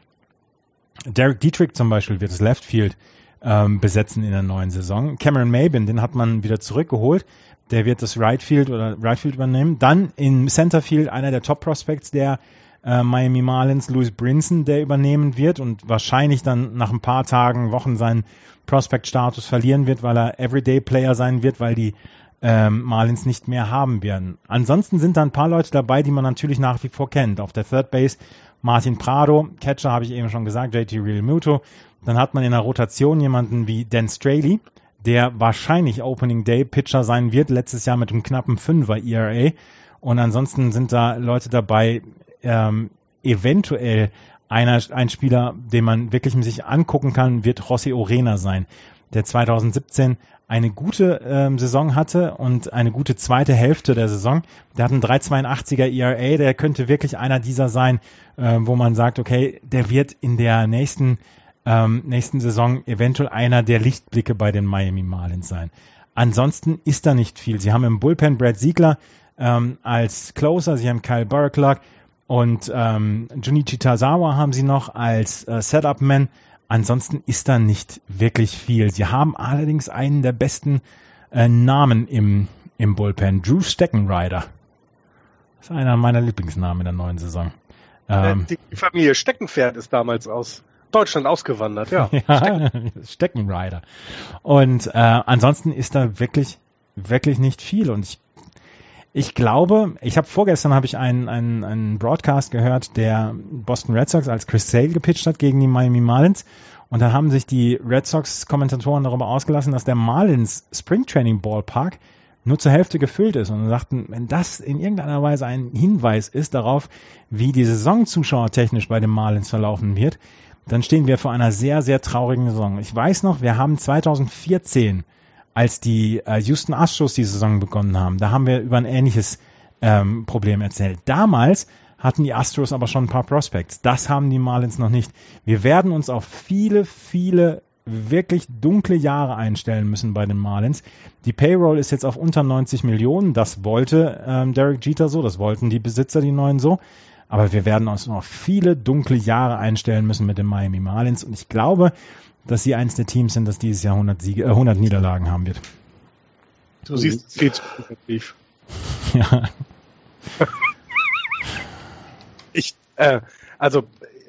Derek Dietrich zum Beispiel wird das Left Field ähm, besetzen in der neuen Saison. Cameron Mabin, den hat man wieder zurückgeholt. Der wird das Right Field oder Right Field übernehmen. Dann im Center Field einer der Top Prospects der äh, Miami Marlins, Louis Brinson, der übernehmen wird und wahrscheinlich dann nach ein paar Tagen, Wochen seinen Prospect-Status verlieren wird, weil er Everyday-Player sein wird, weil die ähm, Marlins nicht mehr haben werden. Ansonsten sind da ein paar Leute dabei, die man natürlich nach wie vor kennt. Auf der Third Base Martin Prado, Catcher habe ich eben schon gesagt, JT Real Muto. Dann hat man in der Rotation jemanden wie Dan Straley, der wahrscheinlich Opening Day Pitcher sein wird, letztes Jahr mit einem knappen 5er ERA. Und ansonsten sind da Leute dabei, ähm, eventuell einer, ein Spieler, den man wirklich sich angucken kann, wird José Orena sein, der 2017 eine gute ähm, Saison hatte und eine gute zweite Hälfte der Saison. Der hat einen 3,82er ERA, der könnte wirklich einer dieser sein, äh, wo man sagt, okay, der wird in der nächsten, ähm, nächsten Saison eventuell einer der Lichtblicke bei den Miami Marlins sein. Ansonsten ist da nicht viel. Sie haben im Bullpen Brad Siegler ähm, als Closer, sie haben Kyle Burklock, und ähm, Junichi Tazawa haben sie noch als äh, Setup-Man. Ansonsten ist da nicht wirklich viel. Sie haben allerdings einen der besten äh, Namen im, im Bullpen. Drew Steckenrider. Das ist einer meiner Lieblingsnamen in der neuen Saison. Ähm, die Familie Steckenpferd ist damals aus Deutschland ausgewandert, ja. [laughs] ja Stecken. [laughs] Steckenrider. Und äh, ansonsten ist da wirklich, wirklich nicht viel. Und ich ich glaube, ich habe vorgestern habe ich einen, einen, einen Broadcast gehört, der Boston Red Sox als Chris Sale gepitcht hat gegen die Miami Marlins. Und da haben sich die Red Sox-Kommentatoren darüber ausgelassen, dass der Marlins Spring Training Ballpark nur zur Hälfte gefüllt ist und sagten, wenn das in irgendeiner Weise ein Hinweis ist darauf, wie die Saison zuschauertechnisch bei den Marlins verlaufen wird, dann stehen wir vor einer sehr, sehr traurigen Saison. Ich weiß noch, wir haben 2014 als die äh, Houston Astros die Saison begonnen haben. Da haben wir über ein ähnliches ähm, Problem erzählt. Damals hatten die Astros aber schon ein paar Prospects. Das haben die Marlins noch nicht. Wir werden uns auf viele, viele wirklich dunkle Jahre einstellen müssen bei den Marlins. Die Payroll ist jetzt auf unter 90 Millionen. Das wollte ähm, Derek Jeter so, das wollten die Besitzer, die neuen so. Aber wir werden uns noch viele dunkle Jahre einstellen müssen mit den Miami Marlins. Und ich glaube, dass sie eins der Teams sind, das dieses Jahr 100, Siege, äh, 100 Niederlagen haben wird. Du siehst es viel zu positiv. Ja. ich, äh, also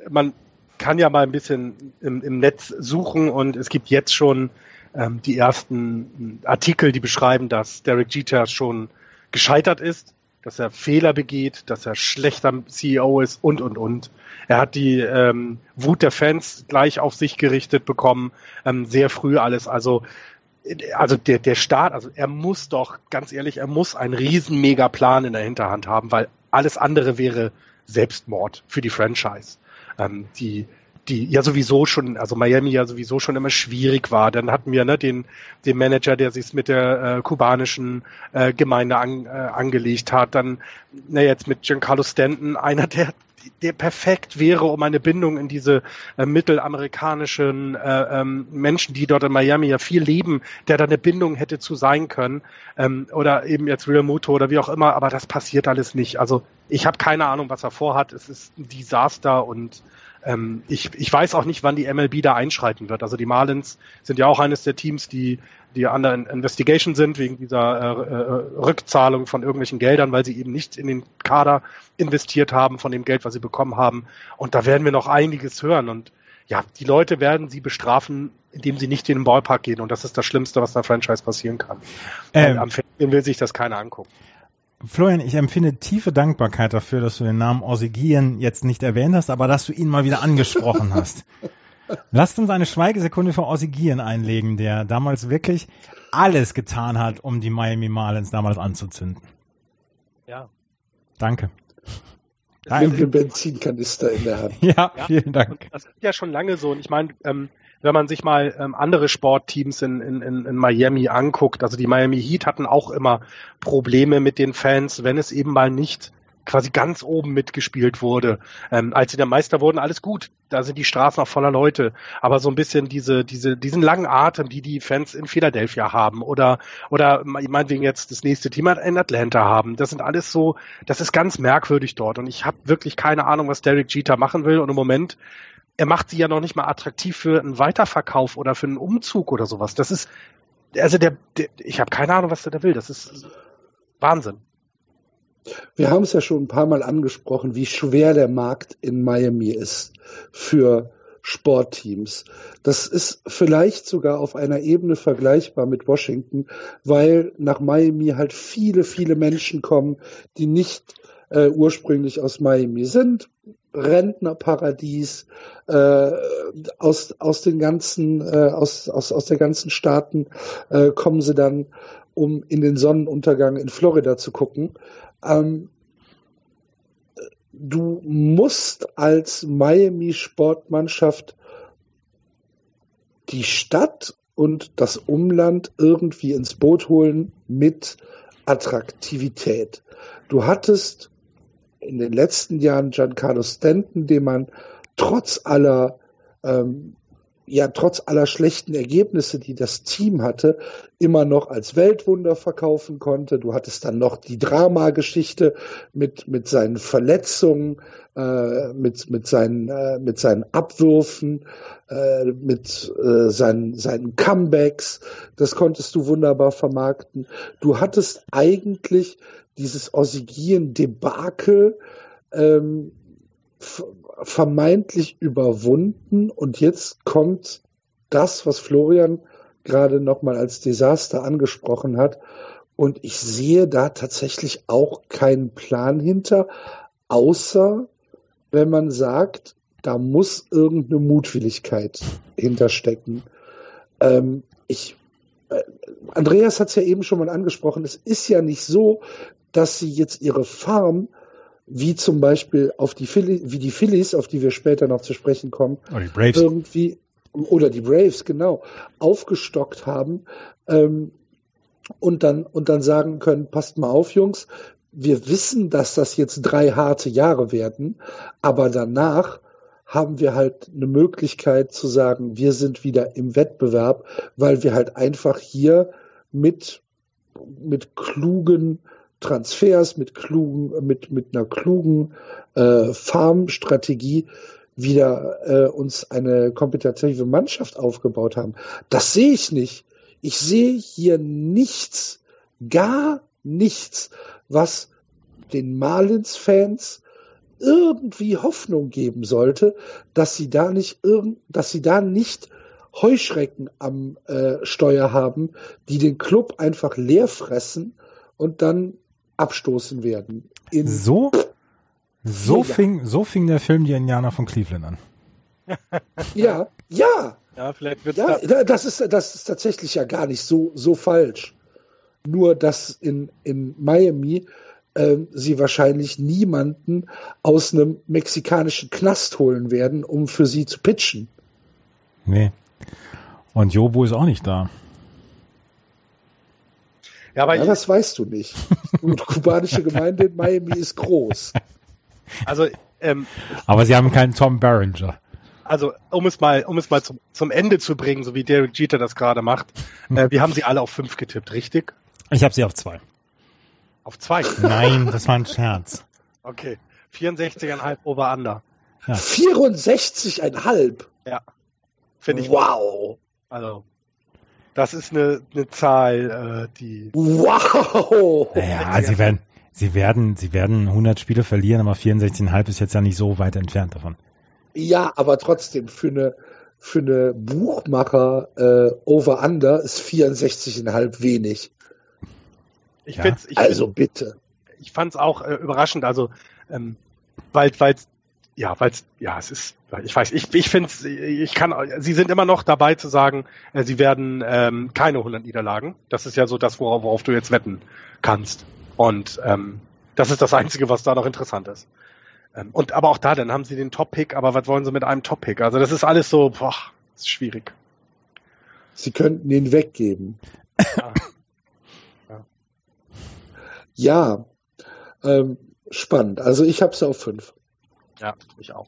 man kann ja mal ein bisschen im, im Netz suchen und es gibt jetzt schon ähm, die ersten Artikel, die beschreiben, dass Derek Jeter schon gescheitert ist, dass er Fehler begeht, dass er schlechter CEO ist und, und, und. Er hat die ähm, Wut der Fans gleich auf sich gerichtet bekommen, ähm, sehr früh alles. Also also der, der Staat, also er muss doch, ganz ehrlich, er muss einen riesen Mega-Plan in der Hinterhand haben, weil alles andere wäre Selbstmord für die Franchise. Ähm, die, die ja sowieso schon, also Miami ja sowieso schon immer schwierig war. Dann hatten wir ne, den, den Manager, der sich mit der äh, kubanischen äh, Gemeinde an, äh, angelegt hat. Dann na, jetzt mit Giancarlo Stanton, einer, der der perfekt wäre, um eine Bindung in diese äh, mittelamerikanischen äh, ähm, Menschen, die dort in Miami ja viel leben, der da eine Bindung hätte zu sein können. Ähm, oder eben jetzt Real Muto oder wie auch immer, aber das passiert alles nicht. Also ich habe keine Ahnung, was er vorhat. Es ist ein Desaster und ähm, ich, ich weiß auch nicht, wann die MLB da einschreiten wird. Also die Marlins sind ja auch eines der Teams, die die an der Investigation sind wegen dieser äh, äh, Rückzahlung von irgendwelchen Geldern, weil sie eben nicht in den Kader investiert haben von dem Geld, was sie bekommen haben. Und da werden wir noch einiges hören. Und ja, die Leute werden sie bestrafen, indem sie nicht in den Ballpark gehen. Und das ist das Schlimmste, was einer Franchise passieren kann. Ähm, am Fernsehen will sich das keiner angucken. Florian, ich empfinde tiefe Dankbarkeit dafür, dass du den Namen Orsigien jetzt nicht erwähnt hast, aber dass du ihn mal wieder angesprochen hast. [laughs] Lasst uns eine Schweigesekunde für Orsigien einlegen, der damals wirklich alles getan hat, um die Miami Marlins damals anzuzünden. Ja. Danke. Mit einem Benzinkanister in der Hand. [laughs] Ja, vielen Dank. Das ist ja schon lange so. Und ich meine, ähm, wenn man sich mal ähm, andere Sportteams in, in, in Miami anguckt, also die Miami Heat hatten auch immer Probleme mit den Fans, wenn es eben mal nicht quasi ganz oben mitgespielt wurde. Ähm, als sie der Meister wurden, alles gut. Da sind die Straßen auch voller Leute. Aber so ein bisschen diese, diese, diesen langen Atem, die die Fans in Philadelphia haben oder, oder meinetwegen jetzt das nächste Team in Atlanta haben. Das sind alles so, das ist ganz merkwürdig dort. Und ich habe wirklich keine Ahnung, was Derek Jeter machen will. Und im Moment er macht sie ja noch nicht mal attraktiv für einen Weiterverkauf oder für einen Umzug oder sowas. Das ist, also der, der ich habe keine Ahnung, was der da will. Das ist Wahnsinn. Wir haben es ja schon ein paar Mal angesprochen, wie schwer der Markt in Miami ist für Sportteams. Das ist vielleicht sogar auf einer Ebene vergleichbar mit Washington, weil nach Miami halt viele, viele Menschen kommen, die nicht äh, ursprünglich aus Miami sind, Rentnerparadies, äh, aus, aus den ganzen, äh, aus, aus, aus der ganzen Staaten äh, kommen sie dann, um in den Sonnenuntergang in Florida zu gucken. Ähm, du musst als Miami Sportmannschaft die Stadt und das Umland irgendwie ins Boot holen mit Attraktivität. Du hattest in den letzten Jahren Giancarlo Stanton, den man trotz aller ähm, ja trotz aller schlechten Ergebnisse, die das Team hatte, immer noch als Weltwunder verkaufen konnte. Du hattest dann noch die Dramageschichte mit mit seinen Verletzungen, äh, mit mit seinen äh, mit seinen Abwürfen, äh, mit äh, seinen seinen Comebacks. Das konntest du wunderbar vermarkten. Du hattest eigentlich dieses Ossigien-Debakel ähm, vermeintlich überwunden und jetzt kommt das, was Florian gerade nochmal als Desaster angesprochen hat. Und ich sehe da tatsächlich auch keinen Plan hinter, außer wenn man sagt, da muss irgendeine Mutwilligkeit hinterstecken. Ähm, ich, äh, Andreas hat es ja eben schon mal angesprochen, es ist ja nicht so, dass sie jetzt ihre Farm wie zum Beispiel auf die Phillies, wie die Phillies, auf die wir später noch zu sprechen kommen, oder die Braves. irgendwie oder die Braves genau aufgestockt haben ähm, und dann und dann sagen können, passt mal auf, Jungs, wir wissen, dass das jetzt drei harte Jahre werden, aber danach haben wir halt eine Möglichkeit zu sagen, wir sind wieder im Wettbewerb, weil wir halt einfach hier mit mit klugen Transfers, mit klugen, mit, mit einer klugen äh, Farmstrategie wieder äh, uns eine kompetitive Mannschaft aufgebaut haben. Das sehe ich nicht. Ich sehe hier nichts, gar nichts, was den Marlins-Fans irgendwie Hoffnung geben sollte, dass sie da nicht irgend, dass sie da nicht Heuschrecken am äh, Steuer haben, die den Club einfach leer fressen und dann abstoßen werden. In so, so fing, so fing der Film Die Indianer von Cleveland an. [laughs] ja, ja. Ja, vielleicht wird's ja, da das ist das ist tatsächlich ja gar nicht so so falsch. Nur dass in in Miami äh, sie wahrscheinlich niemanden aus einem mexikanischen Knast holen werden, um für sie zu pitchen. Nee. Und Jobo ist auch nicht da. Ja, aber ja, das weißt du nicht. Die kubanische Gemeinde in Miami ist groß. Also, ähm, aber sie haben keinen Tom Barringer also um es mal, um es mal zum, zum Ende zu bringen, so wie Derek Jeter das gerade macht, äh, wir haben sie alle auf fünf getippt, richtig? Ich habe sie auf zwei. Auf zwei? Nein, das war ein Scherz. Okay. 64,5 over under. Ja. 64,5? Ja. Finde ich. Wow. Also, das ist eine, eine Zahl, äh, die. Wow! Naja, sie werden, sie werden, sie werden 100 Spiele verlieren, aber 64,5 ist jetzt ja nicht so weit entfernt davon. Ja, aber trotzdem für eine für eine Buchmacher äh, Over Under ist 64,5 wenig. Ich ja. find's, ich also bitte. Ich fand es auch äh, überraschend, also ähm, weil weil ja, weil ja, es ist ich weiß, ich ich finde ich kann sie sind immer noch dabei zu sagen, äh, sie werden ähm, keine 100 Niederlagen. Das ist ja so das worauf, worauf du jetzt wetten kannst und ähm, das ist das einzige, was da noch interessant ist. Ähm, und aber auch da, dann haben sie den Top-Pick, aber was wollen sie mit einem Top-Pick? Also das ist alles so, boah, ist schwierig. Sie könnten ihn weggeben. Ja. ja. ja ähm, spannend. Also ich habe es auf fünf. Ja, ich auch.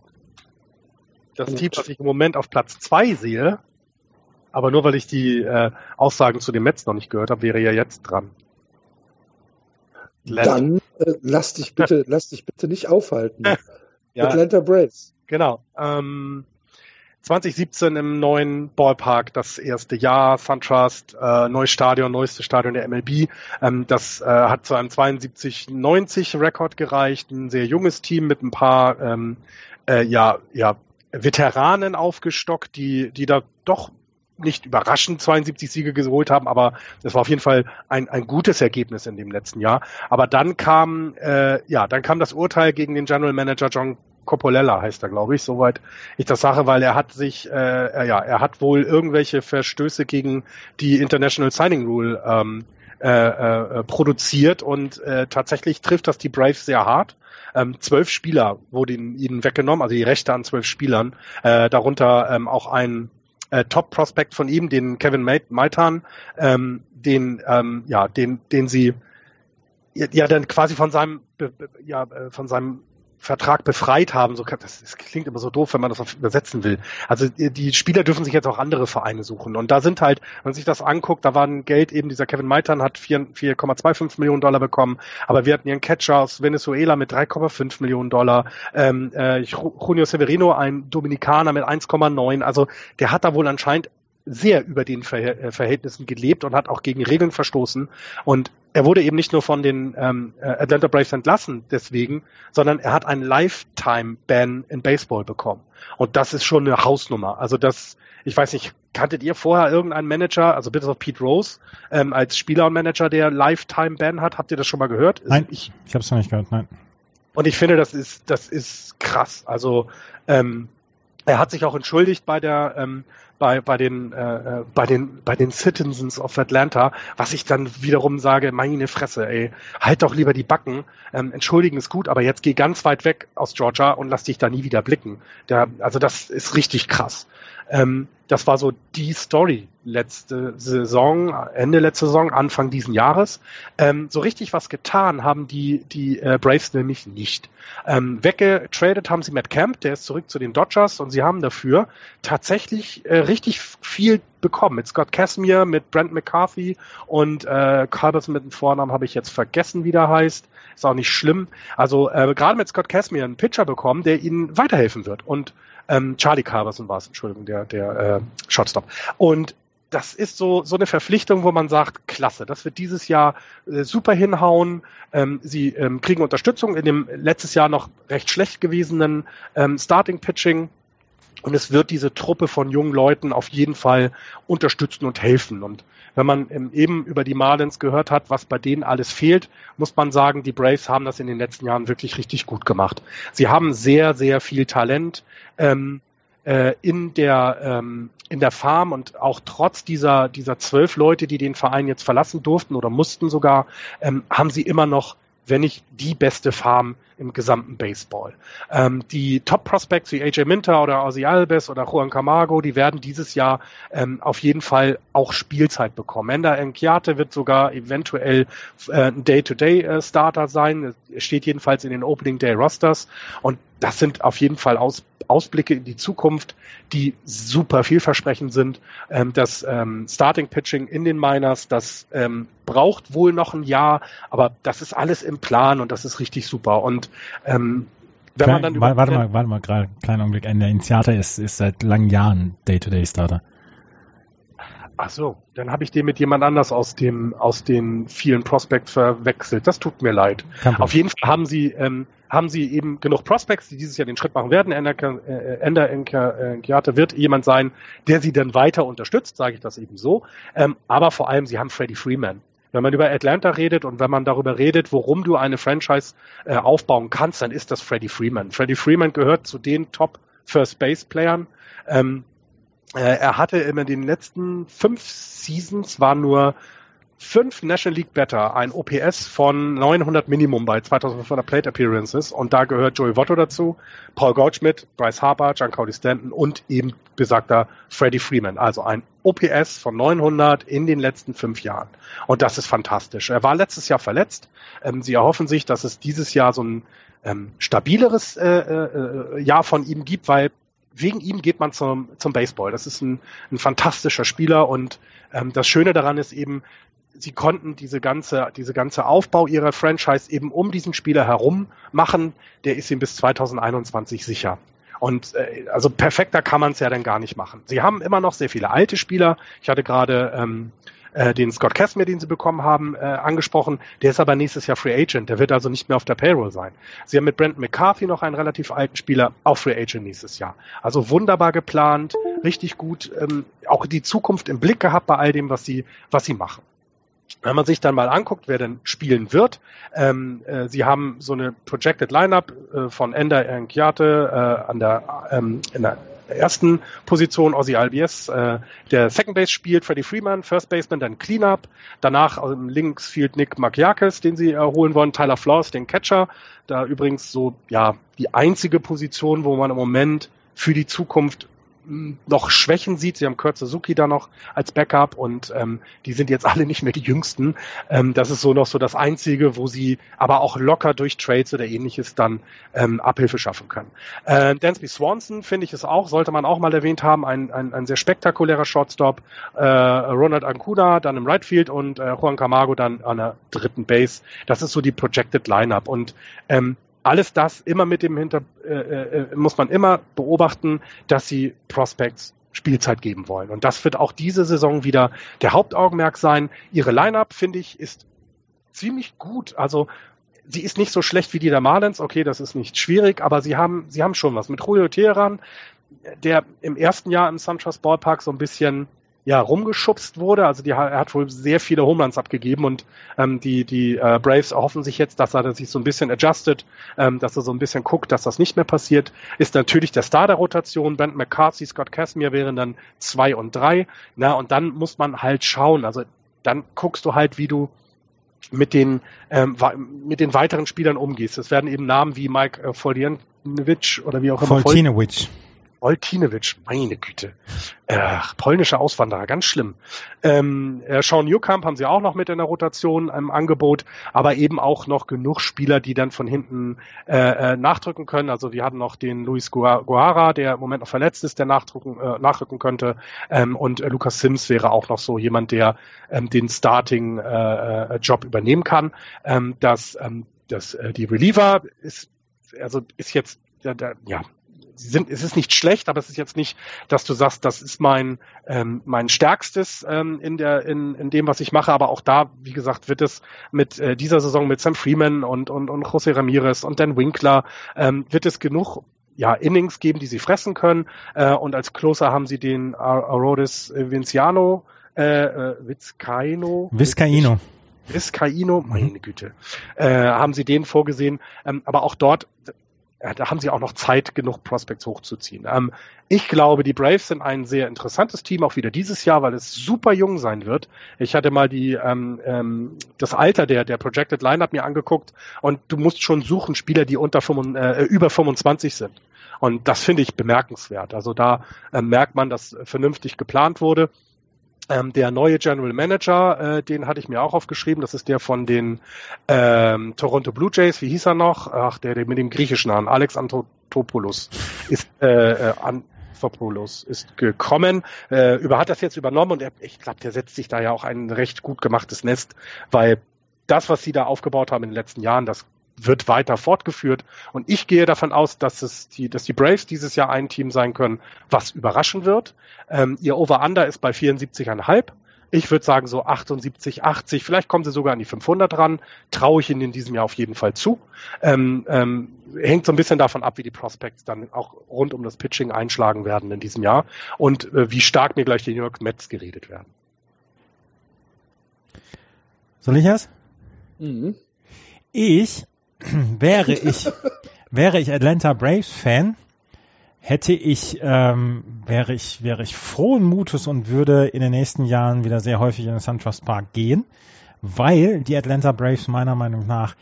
Das Team, was ich im Moment auf Platz zwei sehe, aber nur weil ich die äh, Aussagen zu den Mets noch nicht gehört habe, wäre ja jetzt dran. Dann äh, lass dich bitte, [laughs] lass dich bitte nicht aufhalten. ja, Atlanta Braves. Genau. Ähm, 2017 im neuen Ballpark, das erste Jahr, SunTrust, äh, neues Stadion, neueste Stadion der MLB. Ähm, das äh, hat zu einem 72-90 Rekord gereicht, ein sehr junges Team mit ein paar ähm, äh, ja, ja, Veteranen aufgestockt, die, die da doch nicht überraschend 72 Siege geholt haben, aber das war auf jeden Fall ein, ein gutes Ergebnis in dem letzten Jahr. Aber dann kam, äh, ja, dann kam das Urteil gegen den General Manager John Copolella heißt er, glaube ich, soweit ich das sage, weil er hat sich, äh, ja, er hat wohl irgendwelche Verstöße gegen die International Signing Rule ähm, äh, äh, produziert und äh, tatsächlich trifft das die Braves sehr hart. Ähm, zwölf Spieler wurden ihnen weggenommen, also die Rechte an zwölf Spielern, äh, darunter ähm, auch ein äh, Top-Prospect von ihm, den Kevin Maitan, ähm, den, ähm, ja, den, den sie ja dann quasi von seinem, ja, äh, von seinem Vertrag befreit haben. So, das, das klingt immer so doof, wenn man das übersetzen will. Also die Spieler dürfen sich jetzt auch andere Vereine suchen. Und da sind halt, wenn man sich das anguckt, da war ein Geld eben, dieser Kevin Maitan hat 4,25 Millionen Dollar bekommen, aber wir hatten einen Catcher aus Venezuela mit 3,5 Millionen Dollar, ähm, äh, Junio Severino, ein Dominikaner mit 1,9. Also der hat da wohl anscheinend sehr über den äh, Verhältnissen gelebt und hat auch gegen Regeln verstoßen. Und er wurde eben nicht nur von den ähm, äh, Atlanta Braves entlassen deswegen, sondern er hat einen Lifetime-Ban in Baseball bekommen. Und das ist schon eine Hausnummer. Also das, ich weiß nicht, kanntet ihr vorher irgendeinen Manager, also bitte auf Pete Rose, ähm, als Spieler und Manager, der Lifetime-Ban hat? Habt ihr das schon mal gehört? Nein, ich, ich habe es noch nicht gehört, nein. Und ich finde, das ist, das ist krass. Also ähm, er hat sich auch entschuldigt bei der ähm, bei, bei, den, äh, äh, bei, den, bei den Citizens of Atlanta, was ich dann wiederum sage, meine Fresse, ey, halt doch lieber die Backen. Ähm, entschuldigen ist gut, aber jetzt geh ganz weit weg aus Georgia und lass dich da nie wieder blicken. Der, also das ist richtig krass. Ähm, das war so die Story letzte Saison, Ende letzte Saison, Anfang diesen Jahres. Ähm, so richtig was getan haben die, die äh, Braves nämlich nicht. Ähm, weggetradet haben sie Matt Camp, der ist zurück zu den Dodgers und sie haben dafür tatsächlich äh, richtig viel bekommen. Mit Scott Casimir, mit Brent McCarthy und äh, Carlson mit dem Vornamen habe ich jetzt vergessen, wie der heißt. Ist auch nicht schlimm. Also äh, gerade mit Scott Casimir einen Pitcher bekommen, der ihnen weiterhelfen wird. Und ähm, Charlie Carverson war es, Entschuldigung, der, der äh, Shotstop. Und das ist so, so eine Verpflichtung, wo man sagt, klasse, das wird dieses Jahr äh, super hinhauen. Ähm, sie ähm, kriegen Unterstützung in dem letztes Jahr noch recht schlecht gewesenen ähm, Starting Pitching Und es wird diese Truppe von jungen Leuten auf jeden Fall unterstützen und helfen. Und wenn man eben über die Marlins gehört hat, was bei denen alles fehlt, muss man sagen, die Braves haben das in den letzten Jahren wirklich richtig gut gemacht. Sie haben sehr, sehr viel Talent ähm, äh, in der ähm, in der Farm und auch trotz dieser dieser zwölf Leute, die den Verein jetzt verlassen durften oder mussten sogar, ähm, haben sie immer noch wenn nicht die beste Farm im gesamten Baseball. Ähm, die Top-Prospects wie AJ Minter oder Ozzy Alves oder Juan Camargo, die werden dieses Jahr ähm, auf jeden Fall auch Spielzeit bekommen. Ender Enkiate wird sogar eventuell äh, ein Day-to-Day-Starter sein. Er steht jedenfalls in den Opening Day Rosters und das sind auf jeden Fall Aus, Ausblicke in die Zukunft, die super vielversprechend sind. Ähm, das ähm, Starting Pitching in den Miners, das ähm, braucht wohl noch ein Jahr, aber das ist alles im Plan und das ist richtig super. Und ähm, wenn Klein, man dann warte mal, warte mal, gerade kleinen Augenblick. Ein Initiator ist, ist seit langen Jahren Day-to-Day-Starter. Ach so, dann habe ich den mit jemand anders aus dem aus den vielen Prospects verwechselt. Das tut mir leid. Auf jeden Fall haben sie ähm, haben sie eben genug Prospects, die dieses Jahr den Schritt machen werden. Ender, äh, Enkiate wird jemand sein, der sie dann weiter unterstützt, sage ich das eben so. Ähm, aber vor allem, sie haben Freddie Freeman. Wenn man über Atlanta redet und wenn man darüber redet, worum du eine Franchise äh, aufbauen kannst, dann ist das Freddie Freeman. Freddie Freeman gehört zu den Top First Base Playern. Ähm, äh, er hatte in den letzten fünf Seasons war nur fünf National League Better, ein OPS von 900 Minimum bei 2500 Plate Appearances und da gehört Joey Votto dazu, Paul Goldschmidt, Bryce Harper, Giancarlo Stanton und eben besagter Freddie Freeman. Also ein OPS von 900 in den letzten fünf Jahren. Und das ist fantastisch. Er war letztes Jahr verletzt. Ähm, sie erhoffen sich, dass es dieses Jahr so ein ähm, stabileres äh, äh, Jahr von ihm gibt, weil wegen ihm geht man zum, zum Baseball. Das ist ein, ein fantastischer Spieler und ähm, das Schöne daran ist eben, sie konnten diese ganze, diese ganze Aufbau ihrer Franchise eben um diesen Spieler herum machen. Der ist ihm bis 2021 sicher. Und äh, also perfekter kann man es ja dann gar nicht machen. Sie haben immer noch sehr viele alte Spieler. Ich hatte gerade ähm, äh, den Scott Casimir, den sie bekommen haben, äh, angesprochen. Der ist aber nächstes Jahr Free Agent. Der wird also nicht mehr auf der Payroll sein. Sie haben mit Brandon McCarthy noch einen relativ alten Spieler, auch Free Agent nächstes Jahr. Also wunderbar geplant, richtig gut, ähm, auch die Zukunft im Blick gehabt bei all dem, was sie, was sie machen. Wenn man sich dann mal anguckt, wer denn spielen wird, ähm, äh, sie haben so eine Projected Lineup äh, von Ender Enkiate äh, an der, ähm, in der ersten Position Ozzy Albies, äh, der Second Base spielt Freddie Freeman, First Baseman, dann Cleanup, danach im links field Nick Makiakis, den sie erholen wollen, Tyler Flores, den Catcher, da übrigens so ja die einzige Position, wo man im Moment für die Zukunft noch Schwächen sieht. Sie haben Kurt Suzuki da noch als Backup und ähm, die sind jetzt alle nicht mehr die jüngsten. Ähm, das ist so noch so das Einzige, wo sie aber auch locker durch Trades oder ähnliches dann ähm, Abhilfe schaffen können. Äh, Dansby Swanson finde ich es auch, sollte man auch mal erwähnt haben, ein, ein, ein sehr spektakulärer Shortstop. Äh, Ronald Ancuna dann im Right Field und äh, Juan Camargo dann an der dritten Base. Das ist so die Projected Lineup und ähm, alles das immer mit dem Hinter äh, äh, muss man immer beobachten, dass sie Prospects Spielzeit geben wollen. Und das wird auch diese Saison wieder der Hauptaugenmerk sein. Ihre Lineup finde ich ist ziemlich gut. Also sie ist nicht so schlecht wie die der Marlins. Okay, das ist nicht schwierig, aber sie haben sie haben schon was mit Julio Teheran, der im ersten Jahr im SunTrust Ballpark so ein bisschen ja rumgeschubst wurde. Also die, er hat wohl sehr viele Homeruns abgegeben und ähm, die, die äh, Braves erhoffen sich jetzt, dass er sich so ein bisschen adjusted, ähm, dass er so ein bisschen guckt, dass das nicht mehr passiert. Ist natürlich der Star der Rotation. Brent McCarthy, Scott Casimir wären dann zwei und drei. Na, und dann muss man halt schauen. Also dann guckst du halt, wie du mit den ähm, mit den weiteren Spielern umgehst. Es werden eben Namen wie Mike äh, Foljanovic oder wie auch immer. Foltinovic. Oltinewicz, meine Güte. Äh, polnische Auswanderer, ganz schlimm. Ähm, äh, Sean Newcamp haben sie auch noch mit in der Rotation im Angebot, aber eben auch noch genug Spieler, die dann von hinten äh, äh, nachdrücken können. Also wir hatten noch den Luis Guara, der im Moment noch verletzt ist, der nachdrücken, äh, nachrücken könnte. Ähm, und äh, Lucas Sims wäre auch noch so jemand, der ähm, den Starting-Job äh, übernehmen kann. Ähm, das, ähm, das, die Reliever ist also ist jetzt ja, sind, es ist nicht schlecht, aber es ist jetzt nicht, dass du sagst, das ist mein ähm, mein stärkstes ähm, in der in, in dem, was ich mache. Aber auch da, wie gesagt, wird es mit äh, dieser Saison mit Sam Freeman und und und José Ramirez und Dan Winkler ähm, wird es genug ja, Innings geben, die sie fressen können. Äh, und als Closer haben sie den Arodis Vinciano, äh, äh, Vizcaino. Vizcaino. Vizcaino, meine Güte, äh, haben sie den vorgesehen. Ähm, aber auch dort da haben sie auch noch Zeit, genug Prospects hochzuziehen. Ähm, ich glaube, die Braves sind ein sehr interessantes Team, auch wieder dieses Jahr, weil es super jung sein wird. Ich hatte mal die, ähm, ähm, das Alter der, der Projected Lineup mir angeguckt und du musst schon suchen, Spieler, die unter 5, äh, über 25 sind. Und das finde ich bemerkenswert. Also da äh, merkt man, dass vernünftig geplant wurde. Ähm, der neue General Manager, äh, den hatte ich mir auch aufgeschrieben. Das ist der von den ähm, Toronto Blue Jays. Wie hieß er noch? Ach, der, der mit dem griechischen Namen. Alex Antopoulos ist äh, äh, an Antopoulos ist gekommen. Äh, über hat das jetzt übernommen und er, ich glaube, der setzt sich da ja auch ein recht gut gemachtes Nest, weil das, was sie da aufgebaut haben in den letzten Jahren, das wird weiter fortgeführt. Und ich gehe davon aus, dass es die, dass die Braves dieses Jahr ein Team sein können, was überraschen wird. Ähm, ihr Over-Under ist bei 74,5. Ich würde sagen so 78, 80, vielleicht kommen sie sogar an die 500 ran. Traue ich ihnen in diesem Jahr auf jeden Fall zu. Ähm, ähm, hängt so ein bisschen davon ab, wie die Prospects dann auch rund um das Pitching einschlagen werden in diesem Jahr und äh, wie stark mir gleich die New York Mets geredet werden. Soll ich es? Mhm. Ich [clears throat] wäre ich, wäre ich Atlanta Braves Fan, hätte ich, ähm, wäre ich, wäre ich frohen Mutes und würde in den nächsten Jahren wieder sehr häufig in den SunTrust Park gehen, weil die Atlanta Braves meiner Meinung nach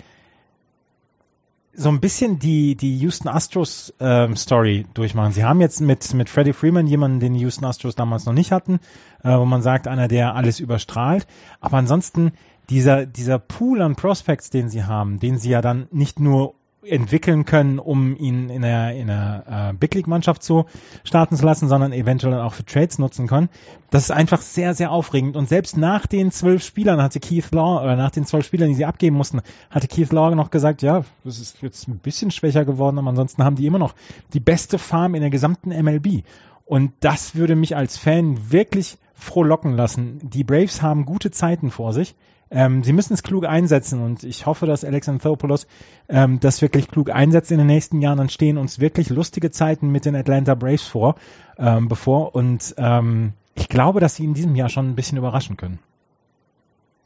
so ein bisschen die, die Houston Astros ähm, Story durchmachen. Sie haben jetzt mit, mit Freddie Freeman jemanden, den die Houston Astros damals noch nicht hatten, äh, wo man sagt, einer, der alles überstrahlt. Aber ansonsten dieser, dieser Pool an Prospects, den sie haben, den sie ja dann nicht nur entwickeln können, um ihn in der, in der äh, Big League Mannschaft zu starten zu lassen, sondern eventuell auch für Trades nutzen können. Das ist einfach sehr, sehr aufregend. Und selbst nach den zwölf Spielern hatte Keith Law, oder nach den zwölf Spielern, die sie abgeben mussten, hatte Keith Law noch gesagt, ja, das ist jetzt ein bisschen schwächer geworden, aber ansonsten haben die immer noch die beste Farm in der gesamten MLB. Und das würde mich als Fan wirklich frohlocken lassen. Die Braves haben gute Zeiten vor sich. Ähm, sie müssen es klug einsetzen und ich hoffe, dass Alex Anthopoulos ähm, das wirklich klug einsetzt in den nächsten Jahren. Dann stehen uns wirklich lustige Zeiten mit den Atlanta Braves vor, ähm, bevor und ähm, ich glaube, dass sie in diesem Jahr schon ein bisschen überraschen können.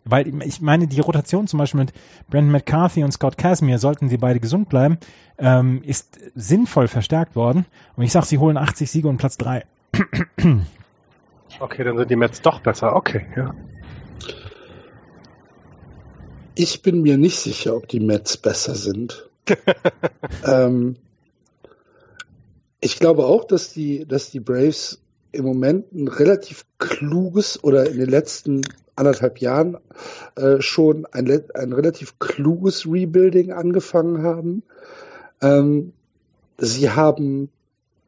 Weil ich meine, die Rotation zum Beispiel mit Brandon McCarthy und Scott Casimir, sollten sie beide gesund bleiben, ähm, ist sinnvoll verstärkt worden. Und ich sage, sie holen 80 Siege und Platz 3. Okay, dann sind die Mets doch besser. Okay, ja. Ich bin mir nicht sicher, ob die Mets besser sind. [laughs] ähm, ich glaube auch, dass die, dass die Braves im Moment ein relativ kluges oder in den letzten anderthalb Jahren äh, schon ein, ein relativ kluges Rebuilding angefangen haben. Ähm, sie haben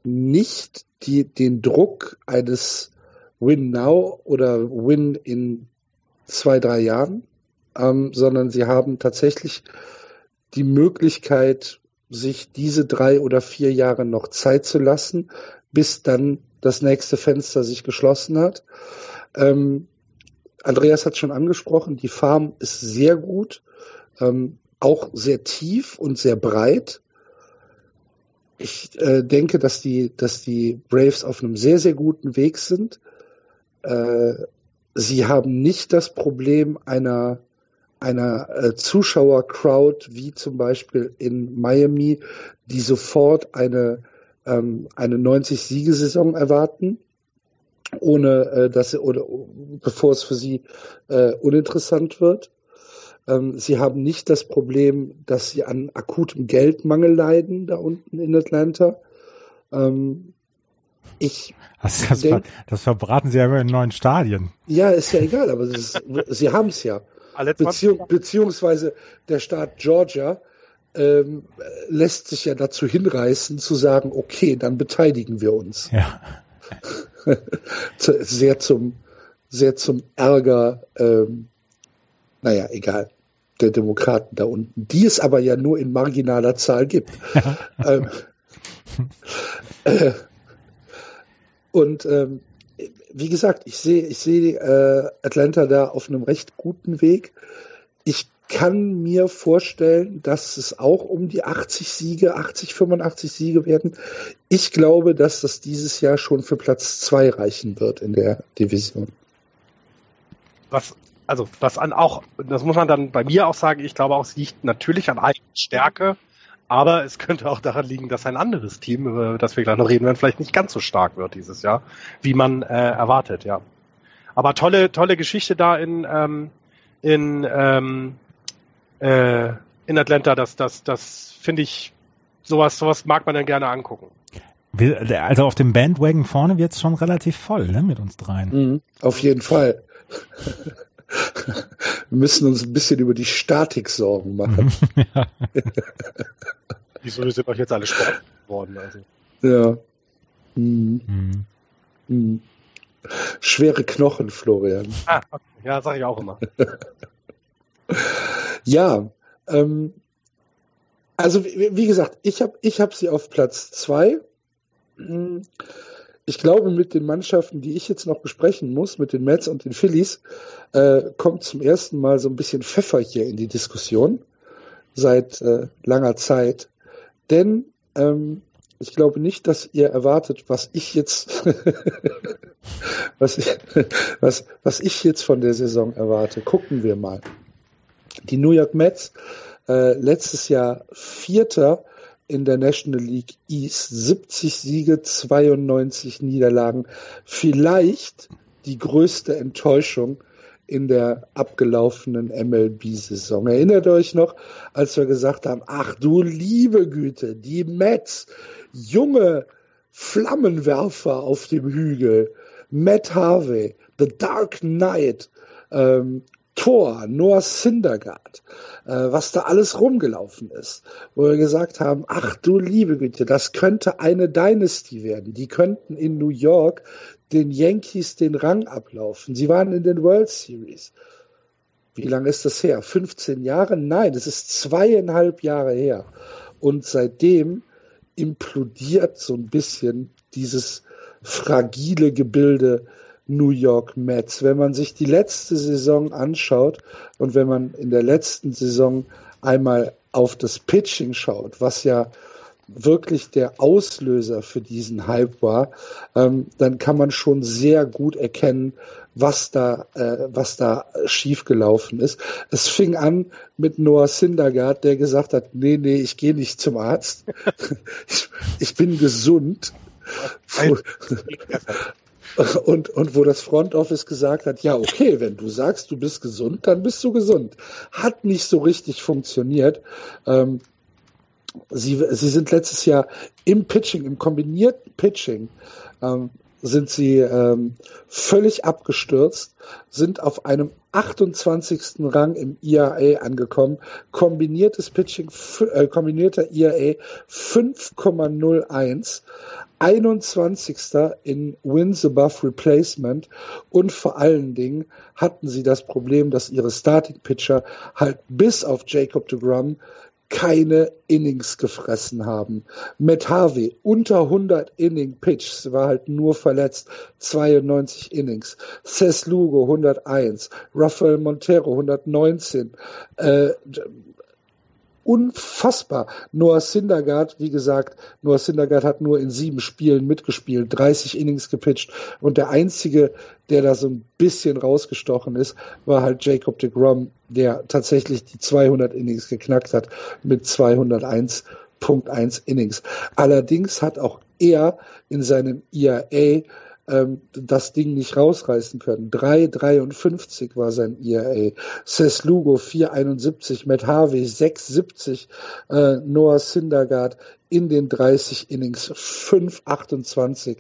nicht die, den Druck eines Win Now oder Win in zwei, drei Jahren ähm, sondern sie haben tatsächlich die Möglichkeit, sich diese drei oder vier Jahre noch Zeit zu lassen, bis dann das nächste Fenster sich geschlossen hat. Ähm, Andreas hat schon angesprochen, die Farm ist sehr gut, ähm, auch sehr tief und sehr breit. Ich äh, denke, dass die, dass die Braves auf einem sehr, sehr guten Weg sind. Äh, sie haben nicht das Problem einer einer äh, Zuschauercrowd wie zum Beispiel in Miami, die sofort eine, ähm, eine 90-Siegesaison erwarten, ohne äh, dass sie, oder bevor es für sie äh, uninteressant wird. Ähm, sie haben nicht das Problem, dass sie an akutem Geldmangel leiden da unten in Atlanta. Ähm, ich das, das, denk, das, verbraten sie ja immer in neuen Stadien. Ja, ist ja egal, aber ist, sie haben es ja. Beziehung, beziehungsweise der Staat Georgia ähm, lässt sich ja dazu hinreißen zu sagen, okay, dann beteiligen wir uns. Ja. [laughs] sehr zum, sehr zum Ärger, ähm, naja, egal, der Demokraten da unten, die es aber ja nur in marginaler Zahl gibt. [laughs] Ähm, äh, und ähm, wie gesagt, ich sehe ich sehe äh, Atlanta da auf einem recht guten Weg. Ich kann mir vorstellen, dass es auch um die 80 Siege, 80, 85 Siege werden. Ich glaube, dass das dieses Jahr schon für Platz zwei reichen wird in der Division. Was, also, was an auch, das muss man dann bei mir auch sagen, ich glaube auch, es liegt natürlich an eigener Stärke, aber es könnte auch daran liegen, dass ein anderes Team, über das wir gleich noch reden werden, vielleicht nicht ganz so stark wird dieses Jahr, wie man äh, erwartet, ja. Aber tolle, tolle Geschichte da in, ähm, in, ähm, äh, in Atlanta, das, das, das finde ich, sowas, sowas mag man dann gerne angucken. Also auf dem Bandwagon vorne wird es schon relativ voll, ne, mit uns dreien. Mhm, auf jeden Fall. Wir müssen uns ein bisschen über die Statik Sorgen machen. [laughs] ja. Wieso sind euch jetzt alle Sport geworden? Also. Ja. Hm. Hm. Schwere Knochen, Florian. Ah. Ja, sage ich auch immer. [laughs] ja, ähm, also wie, wie, gesagt, ich habe ich hab sie auf Platz 2 ich glaube, mit den Mannschaften, die ich jetzt noch besprechen muss, mit den Mets und den Phillies, äh, kommt zum ersten Mal so ein bisschen Pfeffer hier in die Diskussion seit äh, langer Zeit. Denn ähm, ich glaube nicht, dass ihr erwartet, was ich jetzt, [laughs] was, ich, was, was ich jetzt von der Saison erwarte. Gucken wir mal. Die New York Mets, äh, letztes Jahr Vierter in der National League East, 70 Siege, 92 Niederlagen. Vielleicht die größte Enttäuschung in der abgelaufenen MLB-Saison. Erinnert euch noch, als wir gesagt haben, ach du liebe Güte, die Mets, junge Flammenwerfer auf dem Hügel, Matt Harvey, The Dark Knight, ähm, Thor, Noah Syndergaard, äh, was da alles rumgelaufen ist, wo wir gesagt haben, ach du liebe Güte, das könnte eine Dynasty werden. Die könnten in New York den Yankees den Rang ablaufen. Sie waren in den World Series. Wie lange ist das her? 15 Jahre? Nein, es ist zweieinhalb Jahre her. Und seitdem implodiert so ein bisschen dieses fragile Gebilde New York Mets. Wenn man sich die letzte Saison anschaut und wenn man in der letzten Saison einmal auf das Pitching schaut, was ja wirklich der Auslöser für diesen Hype war, ähm, dann kann man schon sehr gut erkennen, was da, äh, was da schiefgelaufen ist. Es fing an mit Noah Syndergaard, der gesagt hat, nee, nee, ich gehe nicht zum Arzt. [laughs] ich, ich bin gesund. [laughs] [laughs] Und, und wo das Front Office gesagt hat, ja, okay, wenn du sagst, du bist gesund, dann bist du gesund. Hat nicht so richtig funktioniert. Ähm, sie, sie sind letztes Jahr im Pitching, im kombinierten Pitching, ähm, sind sie ähm, völlig abgestürzt, sind auf einem 28. Rang im IAA angekommen. Kombiniertes Pitching, äh, kombinierter IAA 5,01. 21. in Wins Above Replacement und vor allen Dingen hatten sie das Problem, dass ihre Starting Pitcher halt bis auf Jacob de Grum keine Innings gefressen haben. Matt Harvey unter 100 Inning Pitch, war halt nur verletzt, 92 Innings. Cess Lugo 101, Rafael Montero 119, äh, unfassbar. Noah Syndergaard, wie gesagt, Noah Syndergaard hat nur in sieben Spielen mitgespielt, 30 Innings gepitcht und der einzige, der da so ein bisschen rausgestochen ist, war halt Jacob de Grom, der tatsächlich die 200 Innings geknackt hat mit 201.1 Innings. Allerdings hat auch er in seinem IAA ähm, das Ding nicht rausreißen können. 3,53 war sein ERA. Cess Lugo 4,71, Matt Harvey 6,70, äh, Noah Syndergaard in den 30 Innings 5,28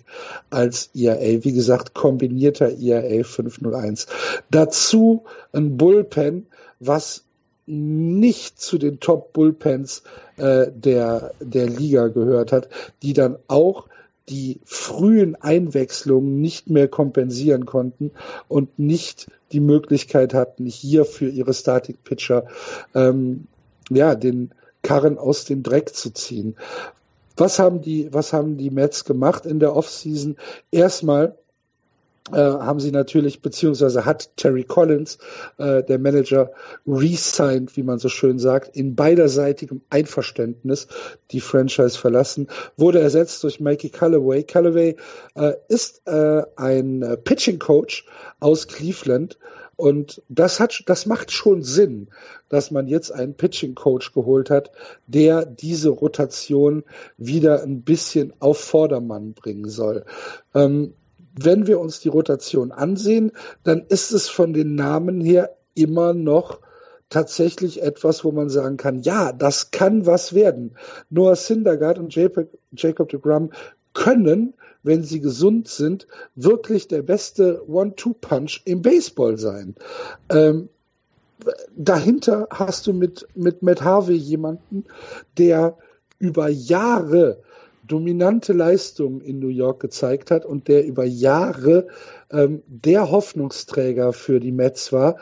als ERA. Wie gesagt, kombinierter ERA 5,01. Dazu ein Bullpen, was nicht zu den Top Bullpens äh, der, der Liga gehört hat, die dann auch die frühen Einwechslungen nicht mehr kompensieren konnten und nicht die Möglichkeit hatten, hier für ihre Static Pitcher ähm, ja den Karren aus dem Dreck zu ziehen. Was haben die, was haben die Mets gemacht in der Offseason? Erstmal äh, haben sie natürlich, beziehungsweise hat Terry Collins, äh, der Manager, resigned, wie man so schön sagt, in beiderseitigem Einverständnis die Franchise verlassen, wurde ersetzt durch Mikey Callaway. Callaway äh, ist äh, ein äh, Pitching Coach aus Cleveland und das hat, das macht schon Sinn, dass man jetzt einen Pitching Coach geholt hat, der diese Rotation wieder ein bisschen auf Vordermann bringen soll. Ähm, wenn wir uns die Rotation ansehen, dann ist es von den Namen her immer noch tatsächlich etwas, wo man sagen kann, ja, das kann was werden. Noah Syndergaard und Jacob, de Grum können, wenn sie gesund sind, wirklich der beste One-Two-Punch im Baseball sein. Ähm, dahinter hast du mit, mit Matt Harvey jemanden, der über Jahre dominante Leistung in New York gezeigt hat und der über Jahre ähm, der Hoffnungsträger für die Mets war,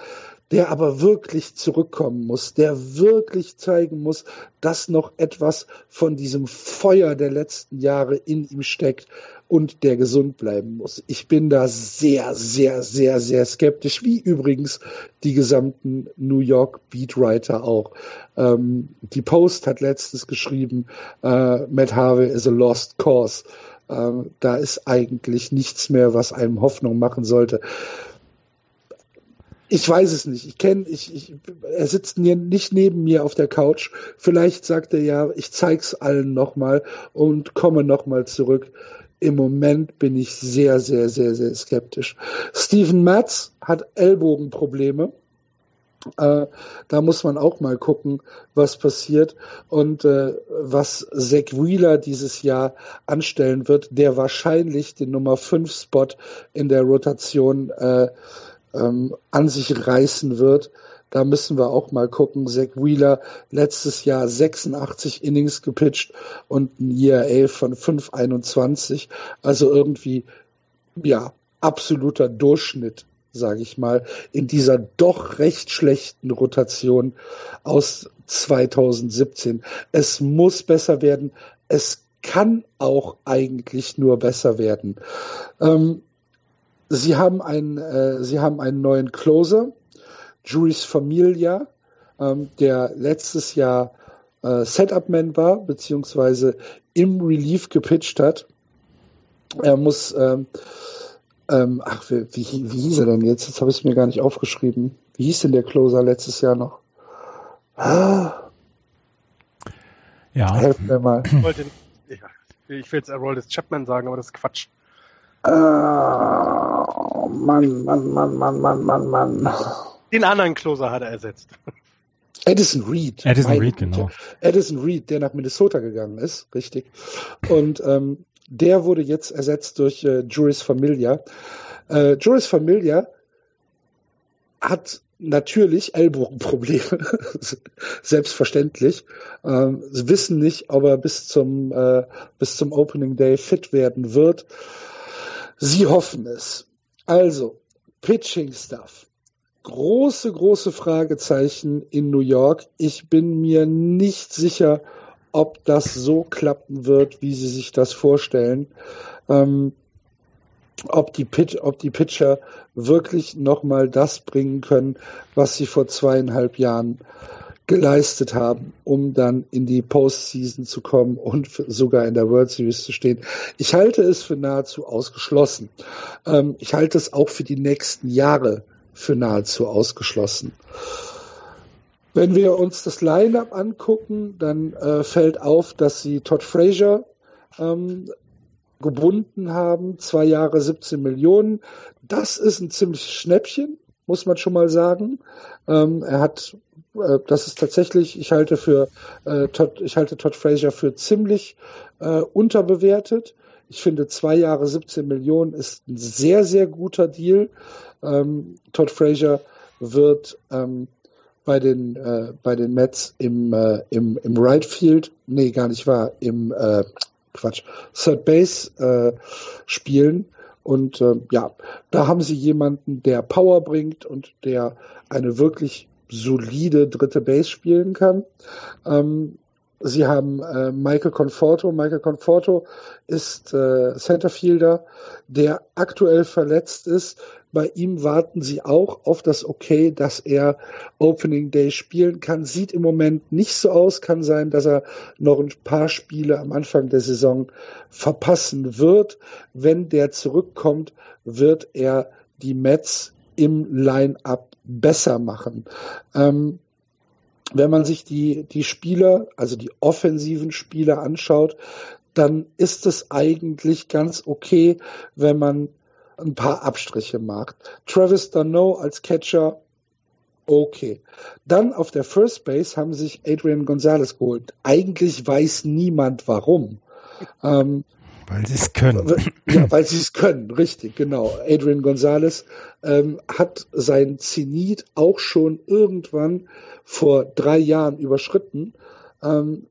der aber wirklich zurückkommen muss, der wirklich zeigen muss, dass noch etwas von diesem Feuer der letzten Jahre in ihm steckt und der gesund bleiben muss. Ich bin da sehr, sehr, sehr, sehr skeptisch, wie übrigens die gesamten New York Beatwriter auch. Ähm, die Post hat letztens geschrieben, äh, Matt Harvey is a lost cause. Ähm, da ist eigentlich nichts mehr, was einem Hoffnung machen sollte. Ich weiß es nicht. Ich kenne, ich, ich, er sitzt nicht neben mir auf der Couch. Vielleicht sagt er ja, ich zeig's allen nochmal und komme nochmal zurück im Moment bin ich sehr, sehr, sehr, sehr skeptisch. Steven Matz hat Ellbogenprobleme. Äh, da muss man auch mal gucken, was passiert und äh, was Zach Wheeler dieses Jahr anstellen wird, der wahrscheinlich den Nummer 5 Spot in der Rotation äh, ähm, an sich reißen wird. Da müssen wir auch mal gucken. Zach Wheeler letztes Jahr 86 Innings gepitcht und ein ERA von 5,21. Also irgendwie, ja, absoluter Durchschnitt, sage ich mal, in dieser doch recht schlechten Rotation aus 2017. Es muss besser werden. Es kann auch eigentlich nur besser werden. Ähm, sie haben einen, äh, sie haben einen neuen Closer Juris Familia, ähm, der letztes Jahr äh, Setup-Man war, beziehungsweise im Relief gepitcht hat. Er muss, ähm, ähm, ach, wie, wie, wie hieß er denn jetzt? Jetzt habe ich es mir gar nicht aufgeschrieben. Wie hieß denn der Closer letztes Jahr noch? Ah. Ja. Helf mir mal. Ich, wollte, ich will jetzt Aroldis Chapman sagen, aber das ist Quatsch. Ah, Mann, Mann, Mann, Mann, Mann, Mann, Mann. Den anderen Closer hat er ersetzt. Addison Reed. Addison Reed, genau. Addison Reed, der nach Minnesota gegangen ist, richtig. Und ähm, der wurde jetzt ersetzt durch äh, Juris Familia. Äh, Juris Familia hat natürlich Ellbogenprobleme, [laughs] selbstverständlich. Ähm, sie wissen nicht, ob er bis zum äh, bis zum Opening Day fit werden wird. Sie hoffen es. Also Pitching Stuff große, große Fragezeichen in New York. Ich bin mir nicht sicher, ob das so klappen wird, wie sie sich das vorstellen. Ähm, ob die, Pitch, ob die Pitcher wirklich nochmal das bringen können, was sie vor zweieinhalb Jahren geleistet haben, um dann in die Postseason zu kommen und sogar in der World Series zu stehen. Ich halte es für nahezu ausgeschlossen. Ähm, ich halte es auch für die nächsten Jahre für nahezu ausgeschlossen. Wenn wir uns das Line-up angucken, dann äh, fällt auf, dass sie Todd Frazier ähm, gebunden haben, zwei Jahre 17 Millionen. Das ist ein ziemliches Schnäppchen, muss man schon mal sagen. Ähm, er hat, äh, das ist tatsächlich, ich halte für äh, Todd, ich halte Todd Frazier für ziemlich äh, unterbewertet. Ich finde, zwei Jahre 17 Millionen ist ein sehr, sehr guter Deal. Ähm, Todd Frazier wird ähm, bei den äh, bei den Mets im äh, im im Right Field, nee, gar nicht wahr, im äh, Quatsch, Third Base äh, spielen und äh, ja, da haben sie jemanden, der Power bringt und der eine wirklich solide dritte Base spielen kann. Ähm, Sie haben äh, Michael Conforto. Michael Conforto ist äh, Centerfielder, der aktuell verletzt ist. Bei ihm warten sie auch auf das Okay, dass er Opening Day spielen kann. Sieht im Moment nicht so aus. Kann sein, dass er noch ein paar Spiele am Anfang der Saison verpassen wird. Wenn der zurückkommt, wird er die Mets im Line-up besser machen. Ähm, wenn man sich die, die Spieler, also die offensiven Spieler anschaut, dann ist es eigentlich ganz okay, wenn man ein paar Abstriche macht. Travis Dunno als Catcher, okay. Dann auf der First Base haben sich Adrian Gonzalez geholt. Eigentlich weiß niemand warum. Ähm, weil sie es können. Ja, [clears throat] weil sie es können, richtig, genau. Adrian Gonzalez ähm, hat sein Zenit auch schon irgendwann vor drei Jahren überschritten. Ähm,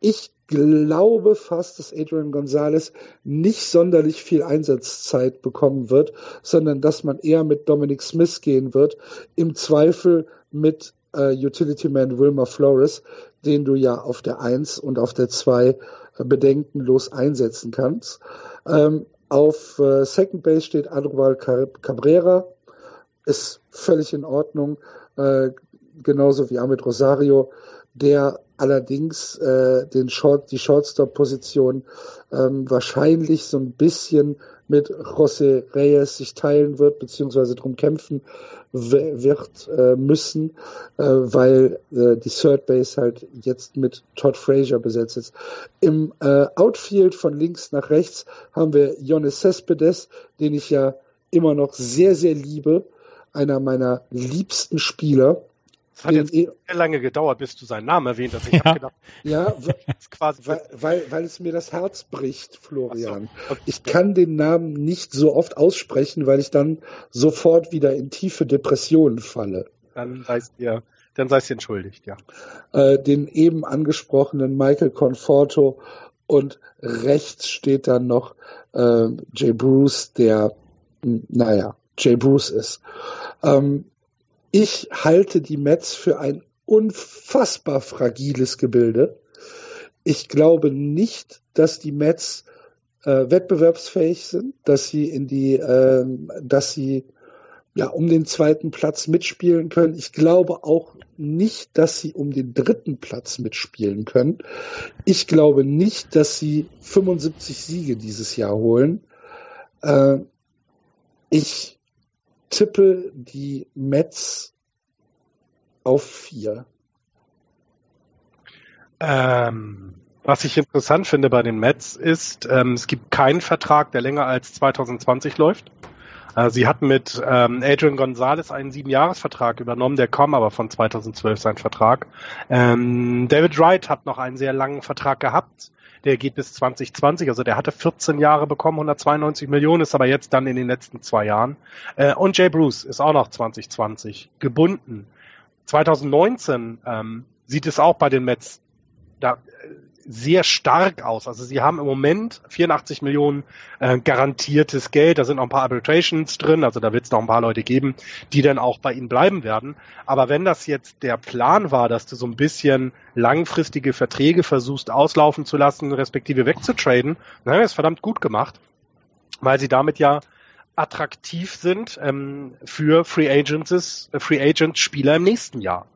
ich glaube fast, dass Adrian Gonzalez nicht sonderlich viel Einsatzzeit bekommen wird, sondern dass man eher mit Dominic Smith gehen wird. Im Zweifel mit äh, Utility Man Wilmer Flores, den du ja auf der 1 und auf der 2 bedenkenlos einsetzen kannst. Ähm, auf äh, Second Base steht Adroval Cabrera, ist völlig in Ordnung, äh, genauso wie Ahmed Rosario, der allerdings äh, den Short, die Shortstop-Position ähm, wahrscheinlich so ein bisschen mit José Reyes sich teilen wird, beziehungsweise drum kämpfen wird äh, müssen, äh, weil äh, die Third Base halt jetzt mit Todd Frazier besetzt ist. Im äh, Outfield von links nach rechts haben wir Jonas Cespedes, den ich ja immer noch sehr, sehr liebe, einer meiner liebsten Spieler. Es hat jetzt sehr lange gedauert, bis du seinen Namen erwähnt hast. Ich ja. habe gedacht, ja, [laughs] quasi weil, weil, weil es mir das Herz bricht, Florian. So. Ich kann den Namen nicht so oft aussprechen, weil ich dann sofort wieder in tiefe Depressionen falle. Dann seist ihr, dann seist ihr entschuldigt, ja. Äh, den eben angesprochenen Michael Conforto und rechts steht dann noch äh, Jay Bruce, der, naja, Jay Bruce ist. Ähm, ich halte die Mets für ein unfassbar fragiles Gebilde. Ich glaube nicht, dass die Mets äh, wettbewerbsfähig sind, dass sie in die, äh, dass sie ja um den zweiten Platz mitspielen können. Ich glaube auch nicht, dass sie um den dritten Platz mitspielen können. Ich glaube nicht, dass sie 75 Siege dieses Jahr holen. Äh, ich tippe die Mets auf vier. Ähm, was ich interessant finde bei den Mets ist, ähm, es gibt keinen Vertrag, der länger als 2020 läuft. Äh, sie hatten mit ähm, Adrian Gonzalez einen Siebenjahresvertrag übernommen, der kam aber von 2012 sein Vertrag. Ähm, David Wright hat noch einen sehr langen Vertrag gehabt der geht bis 2020. Also der hatte 14 Jahre bekommen, 192 Millionen, ist aber jetzt dann in den letzten zwei Jahren. Äh, und Jay Bruce ist auch noch 2020 gebunden. 2019 ähm, sieht es auch bei den Mets da sehr stark aus. Also sie haben im Moment 84 Millionen äh, garantiertes Geld. Da sind noch ein paar Arbitrations drin. Also da wird es noch ein paar Leute geben, die dann auch bei ihnen bleiben werden. Aber wenn das jetzt der Plan war, dass du so ein bisschen langfristige Verträge versuchst auslaufen zu lassen, respektive wegzutraden, dann haben wir es verdammt gut gemacht, weil sie damit ja attraktiv sind ähm, für Free Agents, äh, Free Agent Spieler im nächsten Jahr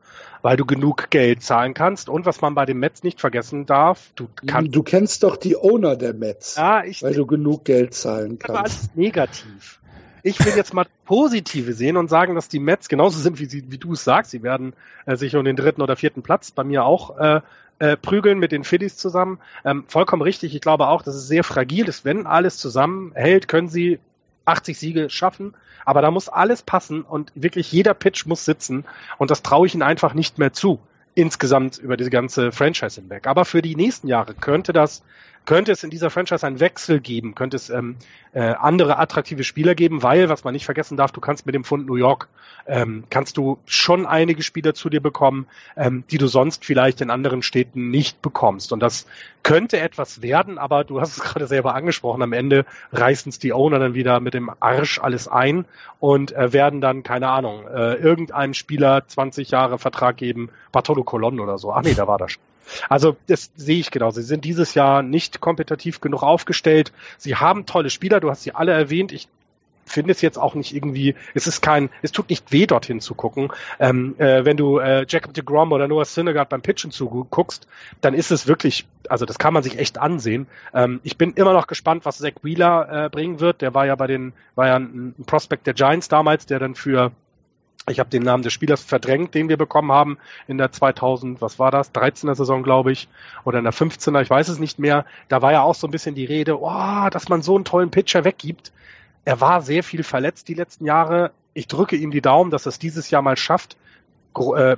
weil du genug Geld zahlen kannst. Und was man bei den Mets nicht vergessen darf, du kannst. Du kennst doch die Owner der Mets, ja, ich, weil du genug Geld zahlen kannst. Aber alles negativ. Ich will jetzt mal Positive sehen und sagen, dass die Mets genauso sind, wie, sie, wie du es sagst. Sie werden äh, sich um den dritten oder vierten Platz bei mir auch äh, äh, prügeln mit den Phillies zusammen. Ähm, vollkommen richtig. Ich glaube auch, dass es sehr fragil ist. Wenn alles zusammenhält, können sie 80 Siege schaffen. Aber da muss alles passen und wirklich jeder Pitch muss sitzen. Und das traue ich ihnen einfach nicht mehr zu. Insgesamt über diese ganze Franchise hinweg. Aber für die nächsten Jahre könnte das könnte es in dieser Franchise einen Wechsel geben, könnte es ähm, äh, andere attraktive Spieler geben, weil, was man nicht vergessen darf, du kannst mit dem Fund New York, ähm, kannst du schon einige Spieler zu dir bekommen, ähm, die du sonst vielleicht in anderen Städten nicht bekommst. Und das könnte etwas werden, aber du hast es [laughs] gerade selber angesprochen, am Ende reißen es die Owner dann wieder mit dem Arsch alles ein und äh, werden dann, keine Ahnung, äh, irgendeinem Spieler 20 Jahre Vertrag geben, Bartolo Colon oder so. Ach nee, da war das schon Also das sehe ich genau. Sie sind dieses Jahr nicht kompetitiv genug aufgestellt. Sie haben tolle Spieler, du hast sie alle erwähnt. Ich finde es jetzt auch nicht irgendwie, es ist kein, es tut nicht weh, dorthin zu gucken. Ähm, äh, wenn du äh, Jacob de Grom oder Noah Syndergaard beim Pitchen zuguckst, dann ist es wirklich, also das kann man sich echt ansehen. Ähm, ich bin immer noch gespannt, was Zach Wheeler äh, bringen wird. Der war ja bei den, war ja ein, ein Prospect der Giants damals, der dann für ich habe den Namen des Spielers verdrängt, den wir bekommen haben in der 2000, was war das, 13er Saison, glaube ich, oder in der 15er, ich weiß es nicht mehr. Da war ja auch so ein bisschen die Rede, oh, dass man so einen tollen Pitcher weggibt. Er war sehr viel verletzt die letzten Jahre. Ich drücke ihm die Daumen, dass er es dieses Jahr mal schafft,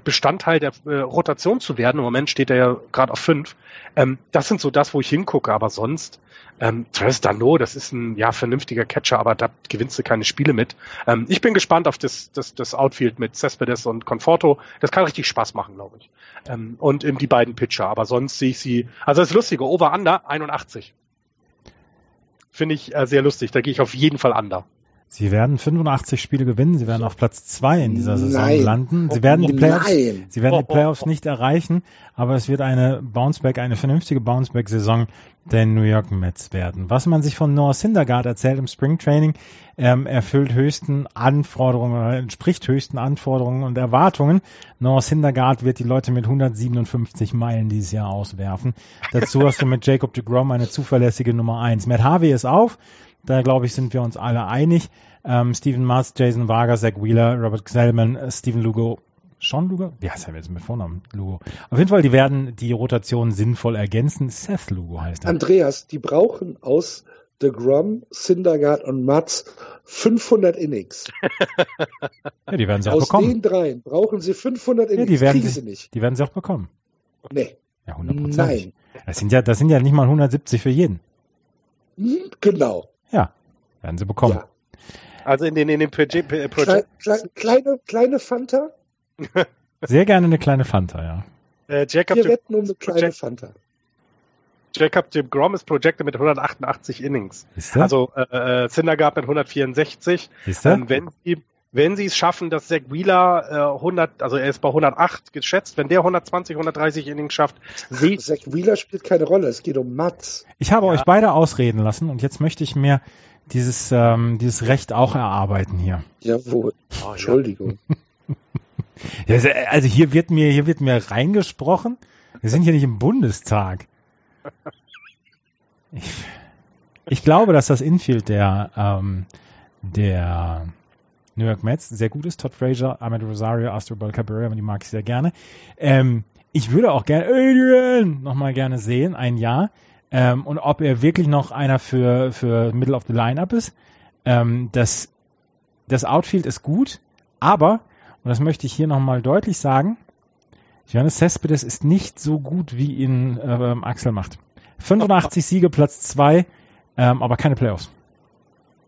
Bestandteil der äh, Rotation zu werden. Im Moment steht er ja gerade auf fünf. Ähm, das sind so das, wo ich hingucke. Aber sonst, ähm, Travis Dano, das ist ein ja vernünftiger Catcher, aber da gewinnst du keine Spiele mit. Ähm, ich bin gespannt auf das, das, das Outfield mit Cespedes und Conforto. Das kann richtig Spaß machen, glaube ich. Und eben die beiden Pitcher. Aber sonst sehe ich sie. Also das Lustige, Over-Under 81. Finde ich äh, sehr lustig. Da gehe ich auf jeden Fall under. Sie werden 85 Spiele gewinnen. Sie werden auf Platz zwei in dieser Saison Nein. landen. Sie werden die Playoffs, Nein. Sie werden die Playoffs nicht erreichen, aber es wird eine Bounceback, eine vernünftige Bounceback-Saison der New York Mets werden. Was man sich von Noah Syndergaard erzählt im Springtraining, ähm, erfüllt höchsten Anforderungen, entspricht höchsten Anforderungen und Erwartungen. Noah Syndergaard wird die Leute mit 157 Meilen dieses Jahr auswerfen. Dazu hast du mit Jacob de Grom eine zuverlässige Nummer eins. Matt Harvey ist auf. Da glaube ich, sind wir uns alle einig. Ähm, Stephen Mars, Jason Varga, Zach Wheeler, Robert Xellman, äh, Stephen Lugo, Sean Lugo? Wie heißt er jetzt mit Vornamen? Lugo. Auf jeden Fall, die werden die Rotation sinnvoll ergänzen. Seth Lugo heißt er. Andreas, die brauchen aus The Grum, Syndergaard und Mats 500 Innings. [laughs] ja, die werden sie auch aus bekommen. Aus den dreien brauchen sie 500 Innings. Ja, die werden sie, sie nicht. Die werden sie auch bekommen. Nee. Ja, 100%. Nein. Das sind ja, das sind ja nicht mal 170 für jeden. Hm, genau. Ja, werden sie bekommen. Ja. Also in den, in den Project. Kleine, kleine, kleine Fanta? [laughs] Sehr gerne eine kleine Fanta, ja. Äh, Jacob Wir wetten um eine kleine Project Fanta. Jacob Jim Grom ist projected mit 188 Innings. Also äh, äh Syndergaard mit 164. Ähm, wenn sie wenn sie es schaffen, dass Zach Wheeler äh, 100, also er ist bei 108 geschätzt, wenn der 120, 130 Innings schafft, sieht Zach Wheeler spielt keine Rolle, es geht um Mats. Ich habe ja. euch beide ausreden lassen und jetzt möchte ich mir dieses ähm, dieses Recht auch erarbeiten hier. Jawohl. Oh, Entschuldigung. [laughs] Also hier wird mir hier wird mir reingesprochen. Wir sind hier nicht im Bundestag. Ich, ich glaube, dass das Infield der ähm, der New York Mets sehr gut ist. Todd Frazier, Ahmed Rosario, Astrobal Cabrera, die mag ich sehr gerne. Ähm, ich würde auch gerne Adrian nochmal gerne sehen, ein Jahr. Ähm, und ob er wirklich noch einer für, für Middle of the Lineup ist. Ähm, das, das Outfield ist gut, aber, und das möchte ich hier nochmal deutlich sagen, Johannes Cespedes ist nicht so gut, wie ihn ähm, Axel macht. 85 Siege, Platz 2, ähm, aber keine Playoffs.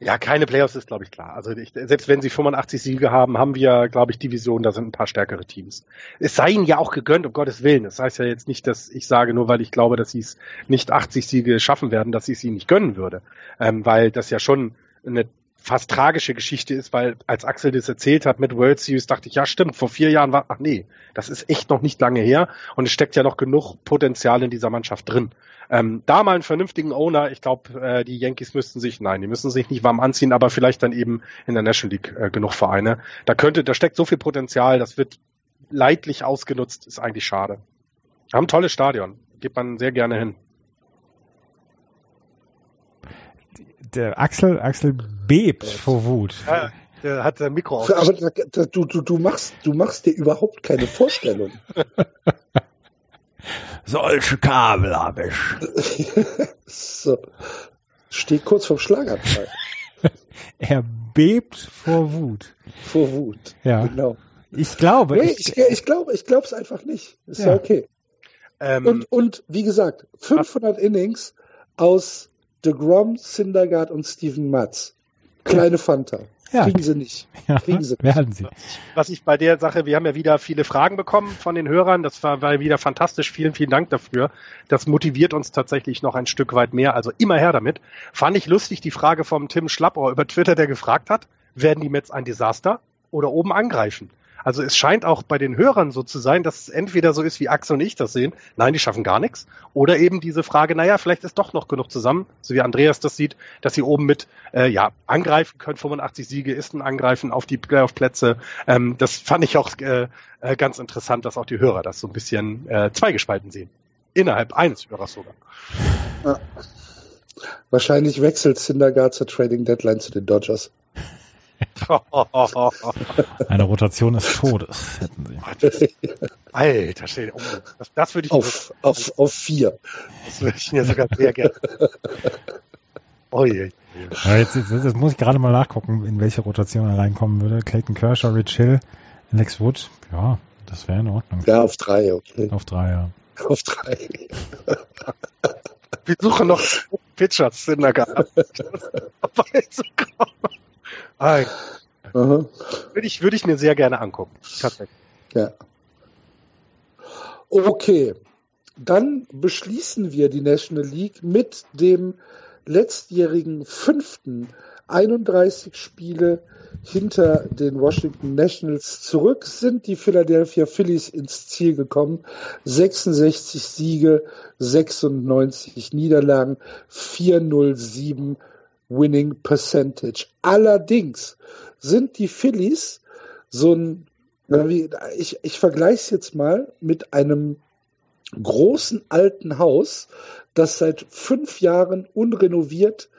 Ja, keine Playoffs ist, glaube ich, klar. Also ich, selbst wenn sie 85 Siege haben, haben wir, glaube ich, Divisionen, da sind ein paar stärkere Teams. Es sei ihnen ja auch gegönnt, um Gottes Willen. Das heißt ja jetzt nicht, dass ich sage, nur weil ich glaube, dass sie es nicht 80 Siege schaffen werden, dass ich es ihnen nicht gönnen würde. Ähm, weil das ja schon eine fast tragische Geschichte ist, weil als Axel das erzählt hat mit World Series, dachte ich, ja stimmt, vor vier Jahren war, ach nee, das ist echt noch nicht lange her und es steckt ja noch genug Potenzial in dieser Mannschaft drin. Ähm, da mal einen vernünftigen Owner, ich glaube, äh, die Yankees müssten sich, nein, die müssen sich nicht warm anziehen, aber vielleicht dann eben in der National League äh, genug Vereine. Da könnte, da steckt so viel Potenzial, das wird leidlich ausgenutzt, ist eigentlich schade. Haben tolles Stadion, geht man sehr gerne hin. Der Axel, Axel bebt vor Wut. Ja, der hat sein Mikro auf. Aber du, du, du, machst, du machst dir überhaupt keine Vorstellung. [laughs] Solche Kabel habe ich. [laughs] so. Steht kurz vom Schlaganfall. [laughs] er bebt vor Wut. Vor Wut. Ja. Genau. Ich glaube. Nee, ich, ich, ich glaube, ich glaube es einfach nicht. Ist ja, ja okay. Ähm, und, und wie gesagt, 500 ach, Innings aus DeGrom, Syndergaard und Steven Matz. Kleine Fanta. Ja. Kriegen sie nicht. [laughs] Kriegen sie nicht. Werden sie. Was ich bei der Sache, wir haben ja wieder viele Fragen bekommen von den Hörern. Das war, war wieder fantastisch. Vielen, vielen Dank dafür. Das motiviert uns tatsächlich noch ein Stück weit mehr. Also immer her damit. Fand ich lustig die Frage vom Tim Schlappohr über Twitter, der gefragt hat, werden die Mets ein Desaster oder oben angreifen? Also es scheint auch bei den Hörern so zu sein, dass es entweder so ist, wie Axel und ich das sehen, nein, die schaffen gar nichts, oder eben diese Frage, naja, vielleicht ist doch noch genug zusammen, so wie Andreas das sieht, dass sie oben mit äh, ja angreifen können. 85 Siege ist ein Angreifen auf die Playoff-Plätze. Ähm, das fand ich auch äh, äh, ganz interessant, dass auch die Hörer das so ein bisschen äh, zweigespalten sehen. Innerhalb eines Hörers sogar. Ja. Wahrscheinlich wechselt Syndergaard zur Trading Deadline zu den Dodgers. Eine Rotation des Todes, hätten sie. Alter, stell, oh, das, das würde ich auf, auf, auf vier. Das würde ich mir sogar sehr gerne. Oh je. Ja, jetzt, jetzt, jetzt, muss ich gerade mal nachgucken, in welche Rotation er reinkommen würde. Clayton Kershaw, Rich Hill, Alex Wood. Ja, das wäre in Ordnung. Ja, auf drei, okay. Auf drei, ja. Auf drei. Wir suchen noch Pitchers in der Garten. [laughs] Würde ich, würde ich mir sehr gerne angucken. Tatsächlich. Ja. Okay. Dann beschließen wir die National League mit dem letztjährigen fünften 31 Spiele hinter den Washington Nationals zurück sind die Philadelphia Phillies ins Ziel gekommen. 66 Siege, 96 Niederlagen, 407 Winning Percentage. Allerdings sind die Phillies so ein, ich, ich vergleiche es jetzt mal mit einem großen alten Haus, das seit fünf Jahren unrenoviert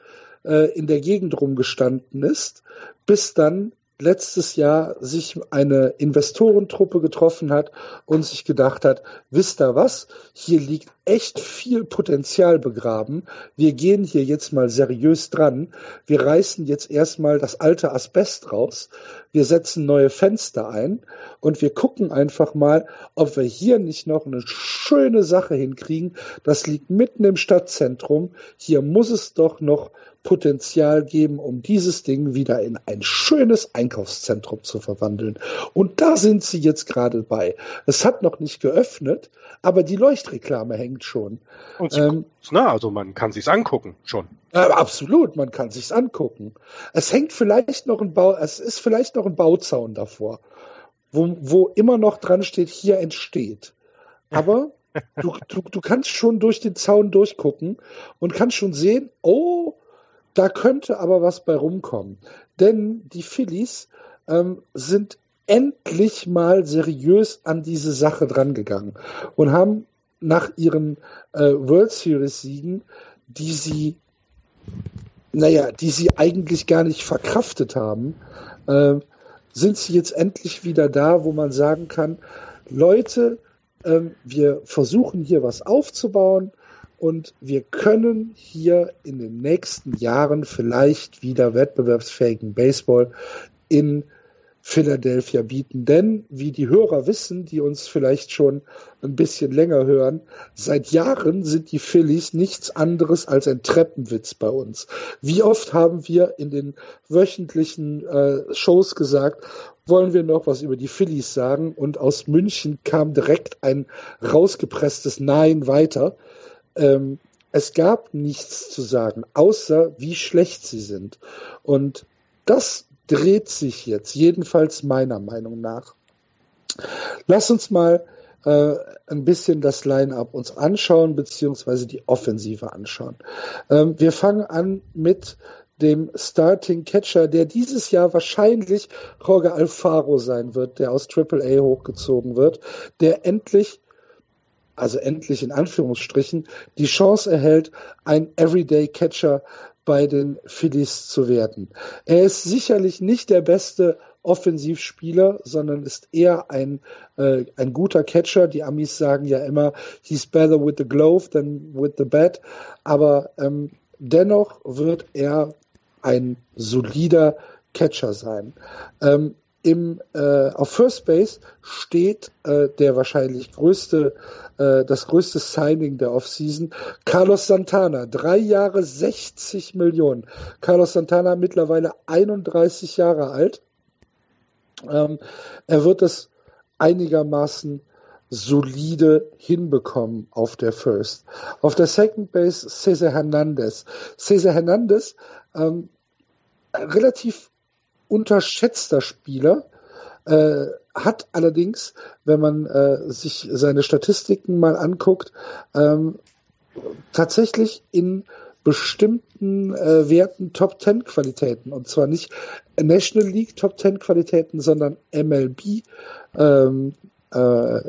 äh, in der Gegend rumgestanden ist, bis dann letztes Jahr sich eine Investorentruppe getroffen hat und sich gedacht hat, wisst ihr was, hier liegt echt viel Potenzial begraben. Wir gehen hier jetzt mal seriös dran. Wir reißen jetzt erstmal das alte Asbest raus. Wir setzen neue Fenster ein und wir gucken einfach mal, ob wir hier nicht noch eine schöne Sache hinkriegen. Das liegt mitten im Stadtzentrum. Hier muss es doch noch Potenzial geben, um dieses Ding wieder in ein schönes Einkaufszentrum zu verwandeln. Und da sind sie jetzt gerade bei. Es hat noch nicht geöffnet, aber die Leuchtreklame hängt schon. Und ähm, na, also man kann sich's angucken schon. Äh, absolut, man kann sich's angucken. Es hängt vielleicht noch ein Bau, es ist vielleicht noch ein Bauzaun davor, wo, wo immer noch dran steht, hier entsteht. Aber [laughs] du, du, du kannst schon durch den Zaun durchgucken und kannst schon sehen, oh, da könnte aber was bei rumkommen. Denn die Phillies ähm, sind endlich mal seriös an diese Sache drangegangen und haben nach ihren äh, World Series Siegen, die sie, naja, die sie eigentlich gar nicht verkraftet haben, äh, sind sie jetzt endlich wieder da, wo man sagen kann, Leute, äh, wir versuchen hier was aufzubauen, und wir können hier in den nächsten Jahren vielleicht wieder wettbewerbsfähigen Baseball in Philadelphia bieten. Denn, wie die Hörer wissen, die uns vielleicht schon ein bisschen länger hören, seit Jahren sind die Phillies nichts anderes als ein Treppenwitz bei uns. Wie oft haben wir in den wöchentlichen äh, Shows gesagt, wollen wir noch was über die Phillies sagen? Und aus München kam direkt ein rausgepresstes Nein weiter. Ähm, es gab nichts zu sagen, außer wie schlecht sie sind. Und das dreht sich jetzt, jedenfalls meiner Meinung nach. Lass uns mal äh, ein bisschen das Line-up uns anschauen, beziehungsweise die Offensive anschauen. Ähm, wir fangen an mit dem Starting Catcher, der dieses Jahr wahrscheinlich Jorge Alfaro sein wird, der aus AAA hochgezogen wird, der endlich also endlich in Anführungsstrichen, die Chance erhält, ein Everyday Catcher bei den Phillies zu werden. Er ist sicherlich nicht der beste Offensivspieler, sondern ist eher ein, äh, ein guter Catcher. Die Amis sagen ja immer, he's better with the glove than with the bat. Aber ähm, dennoch wird er ein solider Catcher sein. Ähm, im, äh, auf First Base steht äh, der wahrscheinlich größte, äh, das größte Signing der Offseason, Carlos Santana. Drei Jahre 60 Millionen. Carlos Santana mittlerweile 31 Jahre alt. Ähm, er wird es einigermaßen solide hinbekommen auf der First. Auf der Second Base Cesar Hernandez. Cesar Hernandez ähm, relativ unterschätzter Spieler, äh, hat allerdings, wenn man äh, sich seine Statistiken mal anguckt, ähm, tatsächlich in bestimmten äh, Werten Top 10 Qualitäten und zwar nicht National League Top 10 Qualitäten, sondern MLB ähm, äh,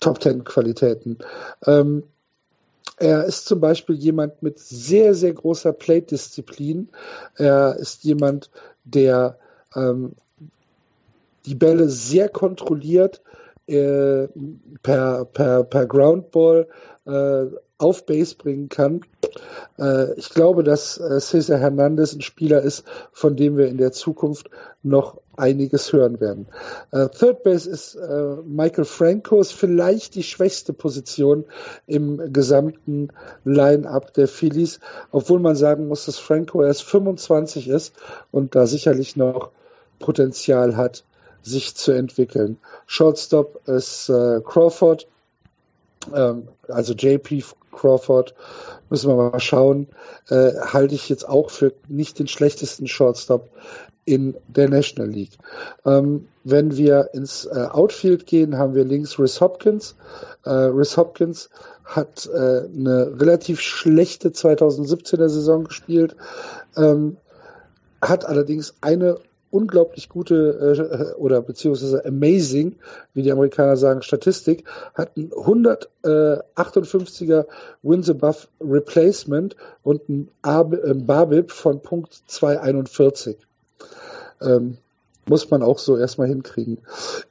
Top 10 Qualitäten. Ähm, er ist zum Beispiel jemand mit sehr, sehr großer Plate-Disziplin. Er ist jemand, der ähm, die Bälle sehr kontrolliert äh, per, per, per Groundball äh, auf Base bringen kann. Äh, ich glaube, dass äh, Cesar Hernandez ein Spieler ist, von dem wir in der Zukunft noch einiges hören werden. Äh, Third Base ist äh, Michael Franco, ist vielleicht die schwächste Position im gesamten Line-up der Phillies, obwohl man sagen muss, dass Franco erst 25 ist und da sicherlich noch Potenzial hat, sich zu entwickeln. Shortstop ist äh, Crawford, ähm, also JP Crawford, müssen wir mal schauen, äh, halte ich jetzt auch für nicht den schlechtesten Shortstop in der National League. Ähm, wenn wir ins äh, Outfield gehen, haben wir links Rhys Hopkins. Äh, Rhys Hopkins hat äh, eine relativ schlechte 2017er Saison gespielt, ähm, hat allerdings eine unglaublich gute äh, oder beziehungsweise amazing, wie die Amerikaner sagen, Statistik, hat ein 158er Wins above Replacement und ein, ein Barbip von Punkt 241. Ähm, muss man auch so erstmal hinkriegen.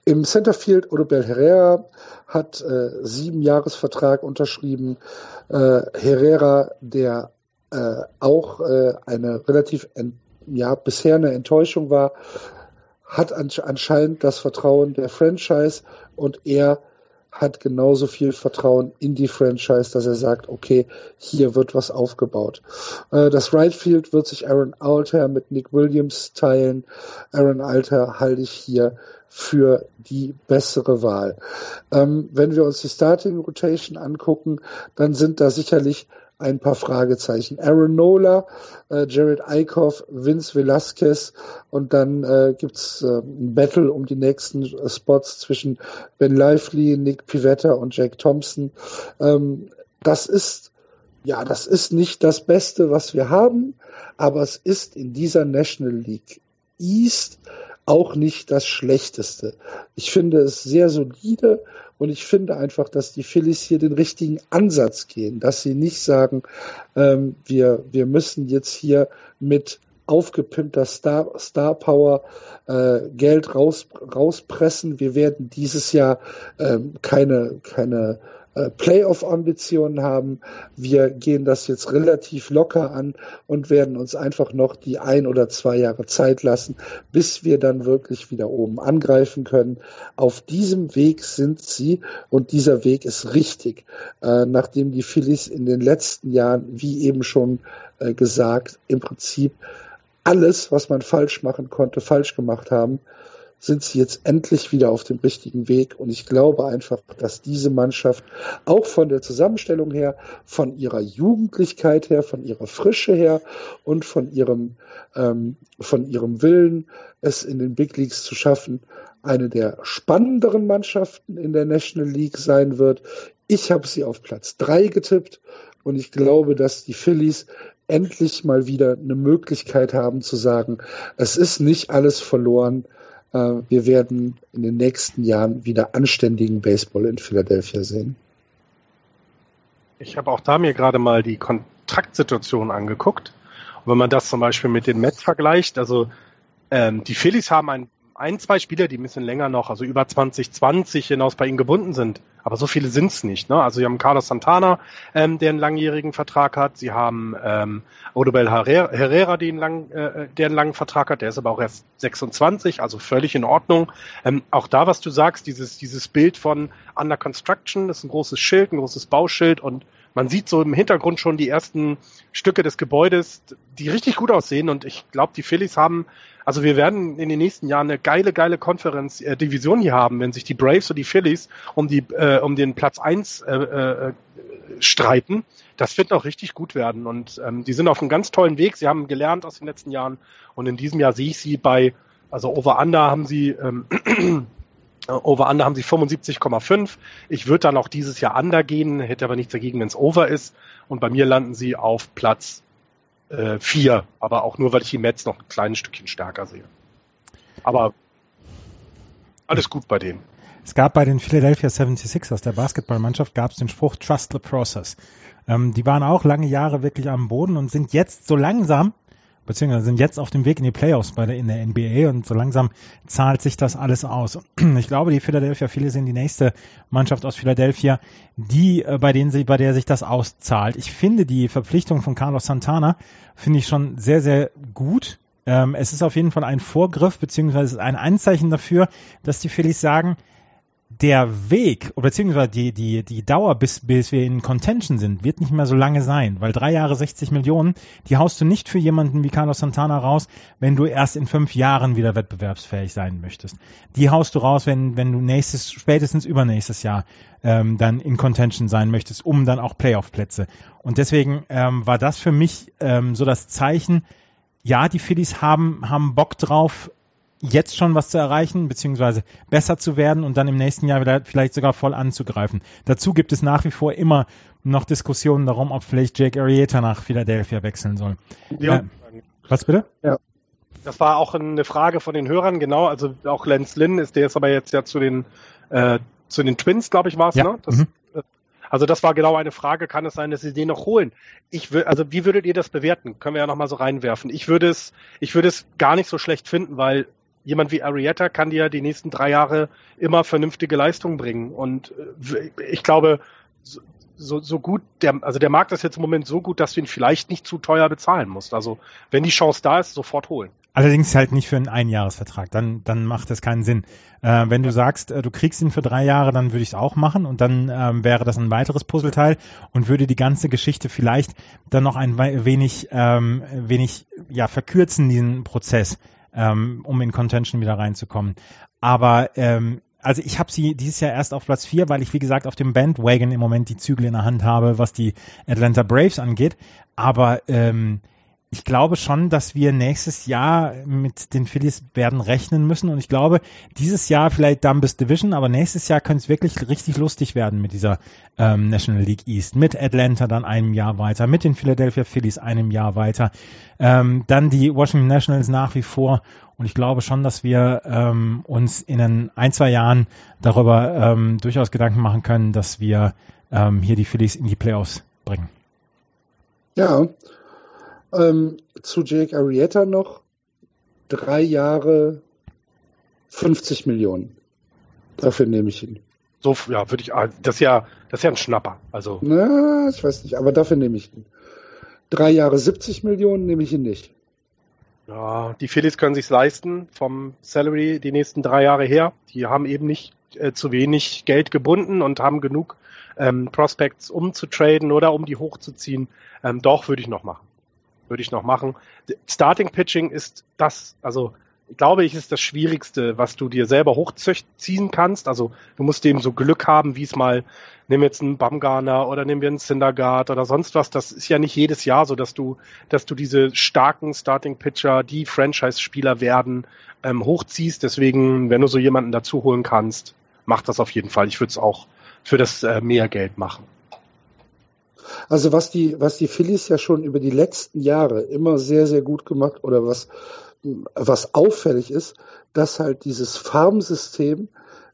Im Centerfield Odubel Herrera hat äh, sieben Jahresvertrag unterschrieben. Äh, Herrera, der äh, auch äh, eine relativ ja, bisher eine Enttäuschung war, hat anscheinend das Vertrauen der Franchise und er hat genauso viel Vertrauen in die Franchise, dass er sagt, okay, hier wird was aufgebaut. Äh, das Right Field wird sich Aaron Alter mit Nick Williams teilen. Aaron Alter halte ich hier für die bessere Wahl. Ähm, wenn wir uns die Starting Rotation angucken, dann sind da sicherlich ein paar Fragezeichen. Aaron Nola, äh, Jared Eichhoff, Vince Velasquez und dann äh, gibt's äh, ein Battle um die nächsten äh, Spots zwischen Ben Lively, Nick Pivetta und Jake Thompson. Ähm, das ist ja, das ist nicht das Beste, was wir haben, aber es ist in dieser National League East auch nicht das Schlechteste. Ich finde es sehr solide und ich finde einfach, dass die Phillies hier den richtigen Ansatz gehen, dass sie nicht sagen, ähm, wir, wir müssen jetzt hier mit aufgepimpter Star, Star Power äh, Geld raus, rauspressen. Wir werden dieses Jahr ähm, keine, keine äh, Playoff-Ambitionen haben. Wir gehen das jetzt relativ locker an und werden uns einfach noch die ein oder zwei Jahre Zeit lassen, bis wir dann wirklich wieder oben angreifen können. Auf diesem Weg sind sie und dieser Weg ist richtig, äh, nachdem die Phillies in den letzten Jahren, wie eben schon äh, gesagt, im Prinzip alles, was man falsch machen konnte, falsch gemacht haben sind sie jetzt endlich wieder auf dem richtigen Weg. Und ich glaube einfach, dass diese Mannschaft auch von der Zusammenstellung her, von ihrer Jugendlichkeit her, von ihrer Frische her und von ihrem, ähm, von ihrem Willen, es in den Big Leagues zu schaffen, eine der spannenderen Mannschaften in der National League sein wird. Ich habe sie auf Platz drei getippt und ich glaube, dass die Phillies endlich mal wieder eine Möglichkeit haben zu sagen, es ist nicht alles verloren wir werden in den nächsten Jahren wieder anständigen Baseball in Philadelphia sehen. Ich habe auch da mir gerade mal die Kontraktsituation angeguckt. Und wenn man das zum Beispiel mit den Mets vergleicht, also ähm, die Phillies haben ein ein, zwei Spieler, die ein bisschen länger noch, also über 2020 hinaus bei ihnen gebunden sind. Aber so viele sind's nicht. Ne? Also sie haben Carlos Santana, ähm, der einen langjährigen Vertrag hat. Sie haben ähm, Odubel Herrera, den lang, äh, der einen langen Vertrag hat. Der ist aber auch erst 26, also völlig in Ordnung. Ähm, auch da, was du sagst, dieses, dieses Bild von Under Construction, das ist ein großes Schild, ein großes Bauschild und man sieht so im Hintergrund schon die ersten Stücke des Gebäudes, die richtig gut aussehen. Und ich glaube, die Phillies haben also wir werden in den nächsten Jahren eine geile, geile Konferenz, äh, Division hier haben, wenn sich die Braves und die Phillies um die, äh, um den Platz eins äh, äh, streiten. Das wird noch richtig gut werden. Und ähm, die sind auf einem ganz tollen Weg. Sie haben gelernt aus den letzten Jahren. Und in diesem Jahr sehe ich sie bei Also Over-Under haben sie ähm, Over-Under haben sie 75,5. Ich würde dann auch dieses Jahr Under gehen, hätte aber nichts dagegen, wenn es Over ist. Und bei mir landen sie auf Platz 4, äh, aber auch nur, weil ich die Mets noch ein kleines Stückchen stärker sehe. Aber alles gut bei denen. Es gab bei den Philadelphia 76ers, der Basketballmannschaft, gab es den Spruch Trust the Process. Ähm, die waren auch lange Jahre wirklich am Boden und sind jetzt so langsam beziehungsweise sind jetzt auf dem Weg in die Playoffs bei der, in der NBA und so langsam zahlt sich das alles aus. [clears throat] Ich glaube, die Philadelphia Phillies sind die nächste Mannschaft aus Philadelphia, die, äh, bei denen sie, bei der sich das auszahlt. Ich finde die Verpflichtung von Carlos Santana, finde ich schon sehr, sehr gut. Ähm, es ist auf jeden Fall ein Vorgriff, beziehungsweise ein Anzeichen dafür, dass die Phillies sagen, der Weg, beziehungsweise die, die, die Dauer, bis, bis wir in Contention sind, wird nicht mehr so lange sein, weil drei Jahre 60 Millionen, die haust du nicht für jemanden wie Carlos Santana raus, wenn du erst in fünf Jahren wieder wettbewerbsfähig sein möchtest. Die haust du raus, wenn, wenn du nächstes, spätestens übernächstes Jahr ähm, dann in Contention sein möchtest, um dann auch Playoff-Plätze. Und deswegen ähm, war das für mich ähm, so das Zeichen, ja, die Phillies haben, haben Bock drauf, jetzt schon was zu erreichen, beziehungsweise besser zu werden und dann im nächsten Jahr wieder vielleicht sogar voll anzugreifen. Dazu gibt es nach wie vor immer noch Diskussionen darum, ob vielleicht Jake Arrieta nach Philadelphia wechseln soll. Ja. Äh, was bitte? Ja. Das war auch eine Frage von den Hörern, genau. Also auch Lance Lynn ist, der ist aber jetzt ja zu den äh, zu den Twins, glaube ich, war es, ja. ne? Das, mhm. Äh, also das war genau eine Frage, kann es sein, dass sie den noch holen? Ich will, also wie würdet ihr das bewerten? Können wir ja nochmal so reinwerfen. Ich würde es, ich würde es gar nicht so schlecht finden, weil jemand wie Arietta kann dir die nächsten drei Jahre immer vernünftige Leistungen bringen. Und äh, ich glaube, so, so gut, der, also der Markt ist jetzt im Moment so gut, dass du ihn vielleicht nicht zu teuer bezahlen musst. Also wenn die Chance da ist, sofort holen. Allerdings halt nicht für einen Einjahresvertrag, dann, dann macht das keinen Sinn. Äh, wenn du sagst, äh, du kriegst ihn für drei Jahre, dann würde ich es auch machen und dann ähm, wäre das ein weiteres Puzzleteil und würde die ganze Geschichte vielleicht dann noch ein wenig, ähm, wenig ja, verkürzen, diesen Prozess ähm, um in Contention wieder reinzukommen. Aber ähm, also ich habe sie dieses Jahr erst auf Platz 4, weil ich, wie gesagt, auf dem Bandwagon im Moment die Zügel in der Hand habe, was die Atlanta Braves angeht. Aber ähm, ich glaube schon, dass wir nächstes Jahr mit den Phillies werden rechnen müssen. Und ich glaube, dieses Jahr vielleicht dann bis Division, aber nächstes Jahr könnte es wirklich richtig lustig werden mit dieser ähm, National League East. Mit Atlanta dann einem Jahr weiter, mit den Philadelphia Phillies einem Jahr weiter. Ähm, dann die Washington Nationals nach wie vor. Und ich glaube schon, dass wir ähm, uns in ein, zwei Jahren darüber ähm, durchaus Gedanken machen können, dass wir ähm, hier die Phillies in die Playoffs bringen. Ja, ähm, zu Jake Arrieta noch drei Jahre 50 Millionen. Dafür nehme ich ihn. So, ja, würde ich, ah, das ist ja, das ist ja ein Schnapper. Also. Na, ich weiß nicht, aber dafür nehme ich ihn. Drei Jahre 70 Millionen nehme ich ihn nicht. Ja, die Phillies können sich leisten vom Salary die nächsten drei Jahre her. Die haben eben nicht äh, zu wenig Geld gebunden und haben genug ähm, Prospects umzutraden oder um die hochzuziehen. Ähm, doch, würde ich noch machen würde ich noch machen. Starting Pitching ist das, also glaube ich, ist das Schwierigste, was du dir selber hochziehen kannst. Also du musst eben so Glück haben, wie es mal, nimm jetzt einen Bamgarner oder nimm wir einen Syndergaard oder sonst was. Das ist ja nicht jedes Jahr so, dass du, dass du diese starken Starting Pitcher, die Franchise-Spieler werden, ähm, hochziehst. Deswegen, wenn du so jemanden dazu holen kannst, mach das auf jeden Fall. Ich würde es auch für das äh, mehr Geld machen. Also was die, was die Phillies ja schon über die letzten Jahre immer sehr, sehr gut gemacht oder was, was auffällig ist, dass halt dieses Farmsystem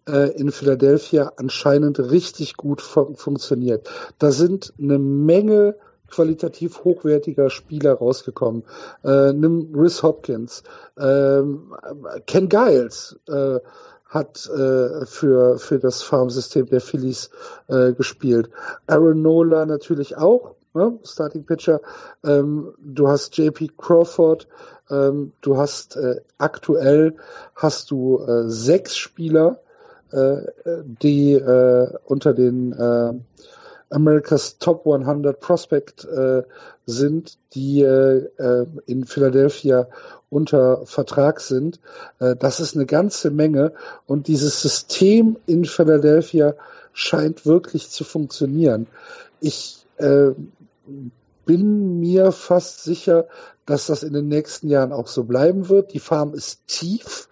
äh, in Philadelphia anscheinend richtig gut fun funktioniert. Da sind eine Menge qualitativ hochwertiger Spieler rausgekommen. Äh, nimm Rhys Hopkins, äh, Ken Giles, äh, hat äh, für, für das Farmsystem der Phillies äh, gespielt. Aaron Nola natürlich auch, ne? Starting Pitcher. Ähm, du hast JP Crawford, ähm, du hast äh, aktuell hast du äh, sechs Spieler, äh, die äh, unter den äh, America's Top 100 Prospect äh, sind, die äh, äh, in Philadelphia unter Vertrag sind. Äh, das ist eine ganze Menge und dieses System in Philadelphia scheint wirklich zu funktionieren. Ich äh, bin mir fast sicher, dass das in den nächsten Jahren auch so bleiben wird. Die Farm ist tief.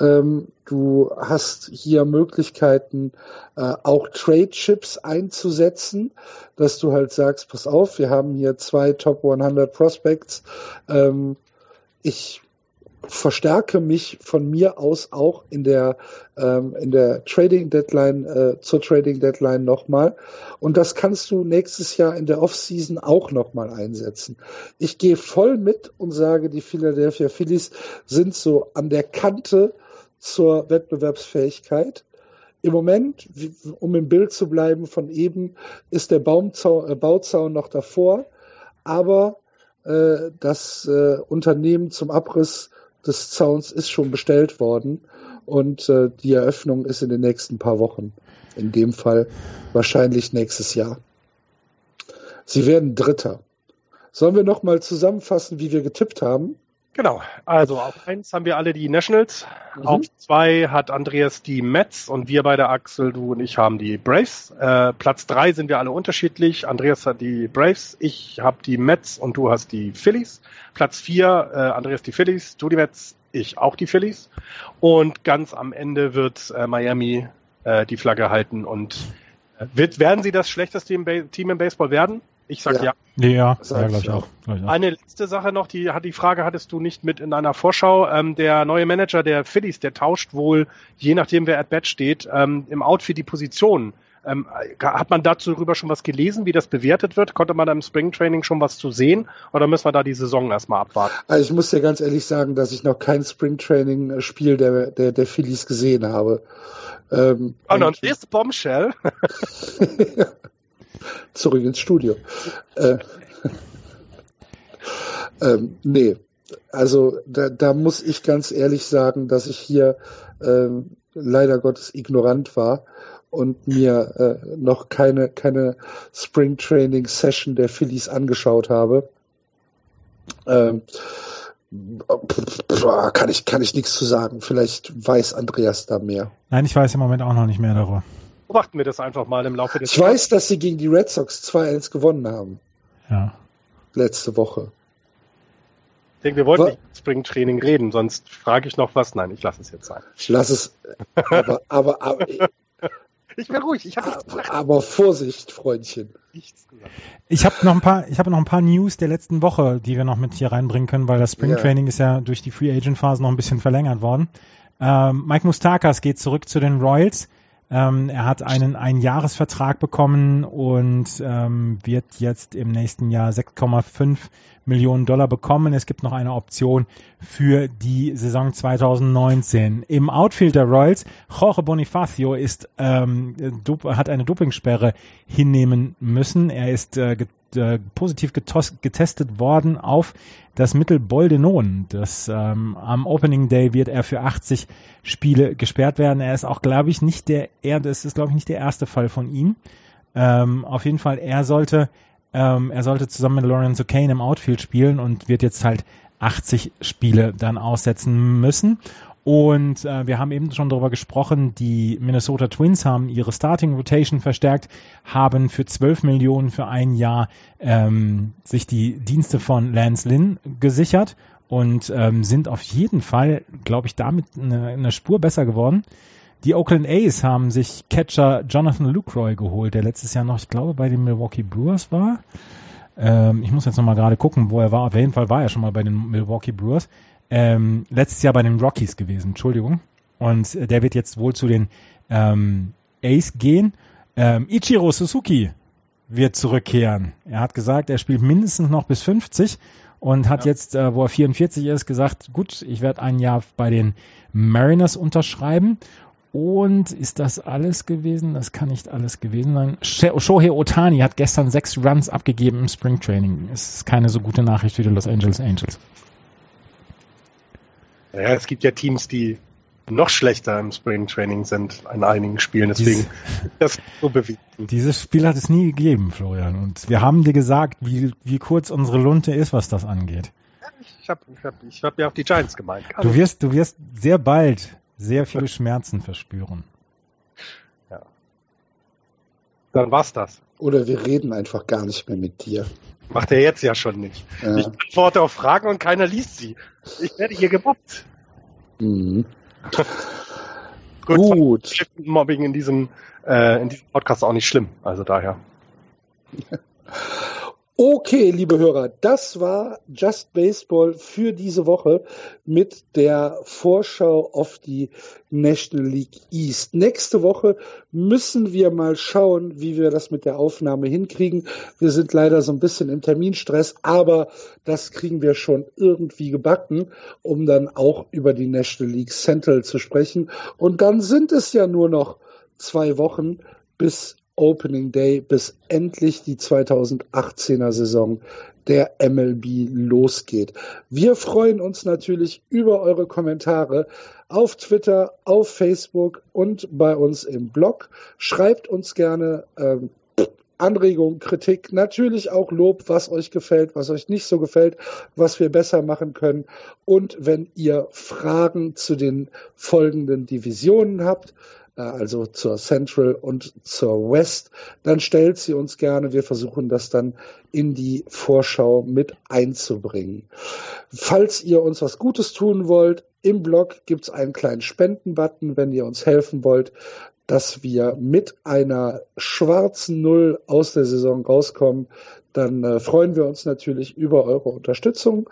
Ähm, du hast hier Möglichkeiten, äh, auch Trade Chips einzusetzen, dass du halt sagst, pass auf, wir haben hier zwei Top 100 Prospects. Ähm, ich verstärke mich von mir aus auch in der ähm, in der Trading Deadline äh, zur Trading Deadline nochmal und das kannst du nächstes Jahr in der Offseason auch nochmal einsetzen. Ich gehe voll mit und sage, die Philadelphia Phillies sind so an der Kante zur Wettbewerbsfähigkeit. Im Moment, um im Bild zu bleiben von eben, ist der Baumzaun, äh, Bauzaun noch davor, aber äh, das äh, Unternehmen zum Abriss des Zauns ist schon bestellt worden und äh, die Eröffnung ist in den nächsten paar Wochen. In dem Fall wahrscheinlich nächstes Jahr. Sie werden Dritter. Sollen wir noch mal zusammenfassen, wie wir getippt haben? Genau. Also auf eins haben wir alle die Nationals. Mhm. Auf zwei hat Andreas die Mets und wir beide, Axel, du und ich haben die Braves. Äh, Platz drei sind wir alle unterschiedlich. Andreas hat die Braves, ich habe die Mets und du hast die Phillies. Platz vier, äh, Andreas die Phillies, du die Mets, ich auch die Phillies. Und ganz am Ende wird äh, Miami äh, die Flagge halten und äh, wird, werden sie das schlechteste Team im Baseball werden? Ich sag ja. Ja, ja, ja glaube ich, auch. Glaub ich auch. Eine letzte Sache noch, die hat die Frage hattest du nicht mit in einer Vorschau. Ähm, der neue Manager der Phillies, der tauscht wohl, je nachdem wer at bat steht, ähm, im Outfit die Position. Ähm, hat man dazu darüber schon was gelesen, wie das bewertet wird? Konnte man da im Springtraining schon was zu sehen? Oder müssen wir da die Saison erstmal abwarten? Also ich muss dir ganz ehrlich sagen, dass ich noch kein Springtraining-Spiel der, der, der Phillies gesehen habe. Ähm, oh, und this Bombshell. [laughs] [laughs] Zurück ins Studio. Äh, [laughs] ähm, nee, also da, da muss ich ganz ehrlich sagen, dass ich hier ähm, leider Gottes ignorant war und mir äh, noch keine, keine Spring Training Session der Phillies angeschaut habe. Ähm, kann ich, kann ich nichts zu sagen. Vielleicht weiß Andreas da mehr. Nein, ich weiß im Moment auch noch nicht mehr darüber. Beobachten wir das einfach mal im Laufe des Ich Tages. weiß, dass sie gegen die Red Sox 2-1 gewonnen haben. Ja. Letzte Woche. Ich denke, wir wollten nicht Spring Training reden, sonst frage ich noch was. Nein, ich lasse es jetzt sein. Ich lasse es. Aber, aber, aber [laughs] ich bin ruhig. Ich habe aber, aber Vorsicht, Freundchen. Ich habe noch ein paar, ich habe noch ein paar News der letzten Woche, die wir noch mit hier reinbringen können, weil das Spring Training ja. ist ja durch die Free Agent Phase noch ein bisschen verlängert worden. Ähm, Mike Mustakas geht zurück zu den Royals. Ähm, er hat einen Einjahresvertrag bekommen und ähm, wird jetzt im nächsten Jahr 6,5 Millionen Dollar bekommen. Es gibt noch eine Option für die Saison 2019. Im Outfield der Royals, Jorge Bonifacio ist, ähm, hat eine Dopingsperre hinnehmen müssen. Er ist äh, äh, positiv getestet worden auf das Mittel Boldenon. Das, ähm, am Opening Day wird er für 80 Spiele gesperrt werden. Er ist auch, glaube ich, nicht der, er, das ist, glaube ich, nicht der erste Fall von ihm. Ähm, auf jeden Fall, er sollte, ähm, er sollte zusammen mit Lorenzo Kane im Outfield spielen und wird jetzt halt 80 Spiele dann aussetzen müssen. Und äh, wir haben eben schon darüber gesprochen, die Minnesota Twins haben ihre Starting Rotation verstärkt, haben für 12 Millionen für ein Jahr ähm, sich die Dienste von Lance Lynn gesichert und ähm, sind auf jeden Fall, glaube ich, damit eine, eine Spur besser geworden. Die Oakland A's haben sich Catcher Jonathan Lucroy geholt, der letztes Jahr noch, ich glaube, bei den Milwaukee Brewers war. Ähm, ich muss jetzt nochmal gerade gucken, wo er war. Auf jeden Fall war er schon mal bei den Milwaukee Brewers ähm, letztes Jahr bei den Rockies gewesen, Entschuldigung. Und äh, der wird jetzt wohl zu den ähm, Ace gehen. Ähm, Ichiro Suzuki wird zurückkehren. Er hat gesagt, er spielt mindestens noch bis 50 und hat ja. jetzt, äh, wo er 44 ist, gesagt, gut, ich werde ein Jahr bei den Mariners unterschreiben. Und ist das alles gewesen? Das kann nicht alles gewesen sein. Shohei Otani hat gestern sechs Runs abgegeben im Springtraining. Ist keine so gute Nachricht für die Los Angeles Angels. Naja, es gibt ja Teams, die noch schlechter im Spring Training sind an einigen Spielen. Deswegen das so bewegt. Dieses Spiel hat es nie gegeben, Florian. Und wir haben dir gesagt, wie, wie kurz unsere Lunte ist, was das angeht. Ich habe ich hab, ich hab ja auch die Giants gemeint. du wirst, du wirst sehr bald sehr viele Schmerzen verspüren. Ja. Dann war's das. Oder wir reden einfach gar nicht mehr mit dir. Macht er jetzt ja schon nicht. Ja. Ich antworte auf Fragen und keiner liest sie. Ich werde hier gemobbt. Mhm. Gut. Gut. Mobbing in diesem, äh, in diesem Podcast auch nicht schlimm. Also daher. [laughs] Okay, liebe Hörer, das war Just Baseball für diese Woche mit der Vorschau auf die National League East. Nächste Woche müssen wir mal schauen, wie wir das mit der Aufnahme hinkriegen. Wir sind leider so ein bisschen im Terminstress, aber das kriegen wir schon irgendwie gebacken, um dann auch über die National League Central zu sprechen. Und dann sind es ja nur noch zwei Wochen bis Opening Day, bis endlich die 2018er Saison der MLB losgeht. Wir freuen uns natürlich über eure Kommentare auf Twitter, auf Facebook und bei uns im Blog. Schreibt uns gerne ähm, Anregungen, Kritik, natürlich auch Lob, was euch gefällt, was euch nicht so gefällt, was wir besser machen können. Und wenn ihr Fragen zu den folgenden Divisionen habt, also zur Central und zur West, dann stellt sie uns gerne. Wir versuchen das dann in die Vorschau mit einzubringen. Falls ihr uns was Gutes tun wollt, im Blog gibt's einen kleinen Spendenbutton, wenn ihr uns helfen wollt, dass wir mit einer schwarzen Null aus der Saison rauskommen. Dann äh, freuen wir uns natürlich über eure Unterstützung.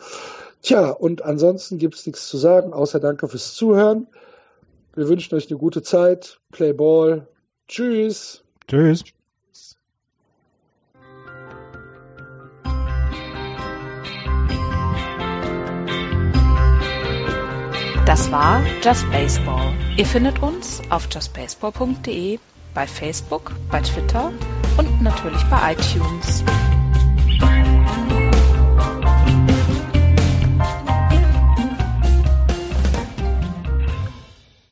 Tja, und ansonsten gibt's nichts zu sagen, außer danke fürs Zuhören. Wir wünschen euch eine gute Zeit. Play Ball. Tschüss. Tschüss. Das war Just Baseball. Ihr findet uns auf justbaseball.de, bei Facebook, bei Twitter und natürlich bei iTunes.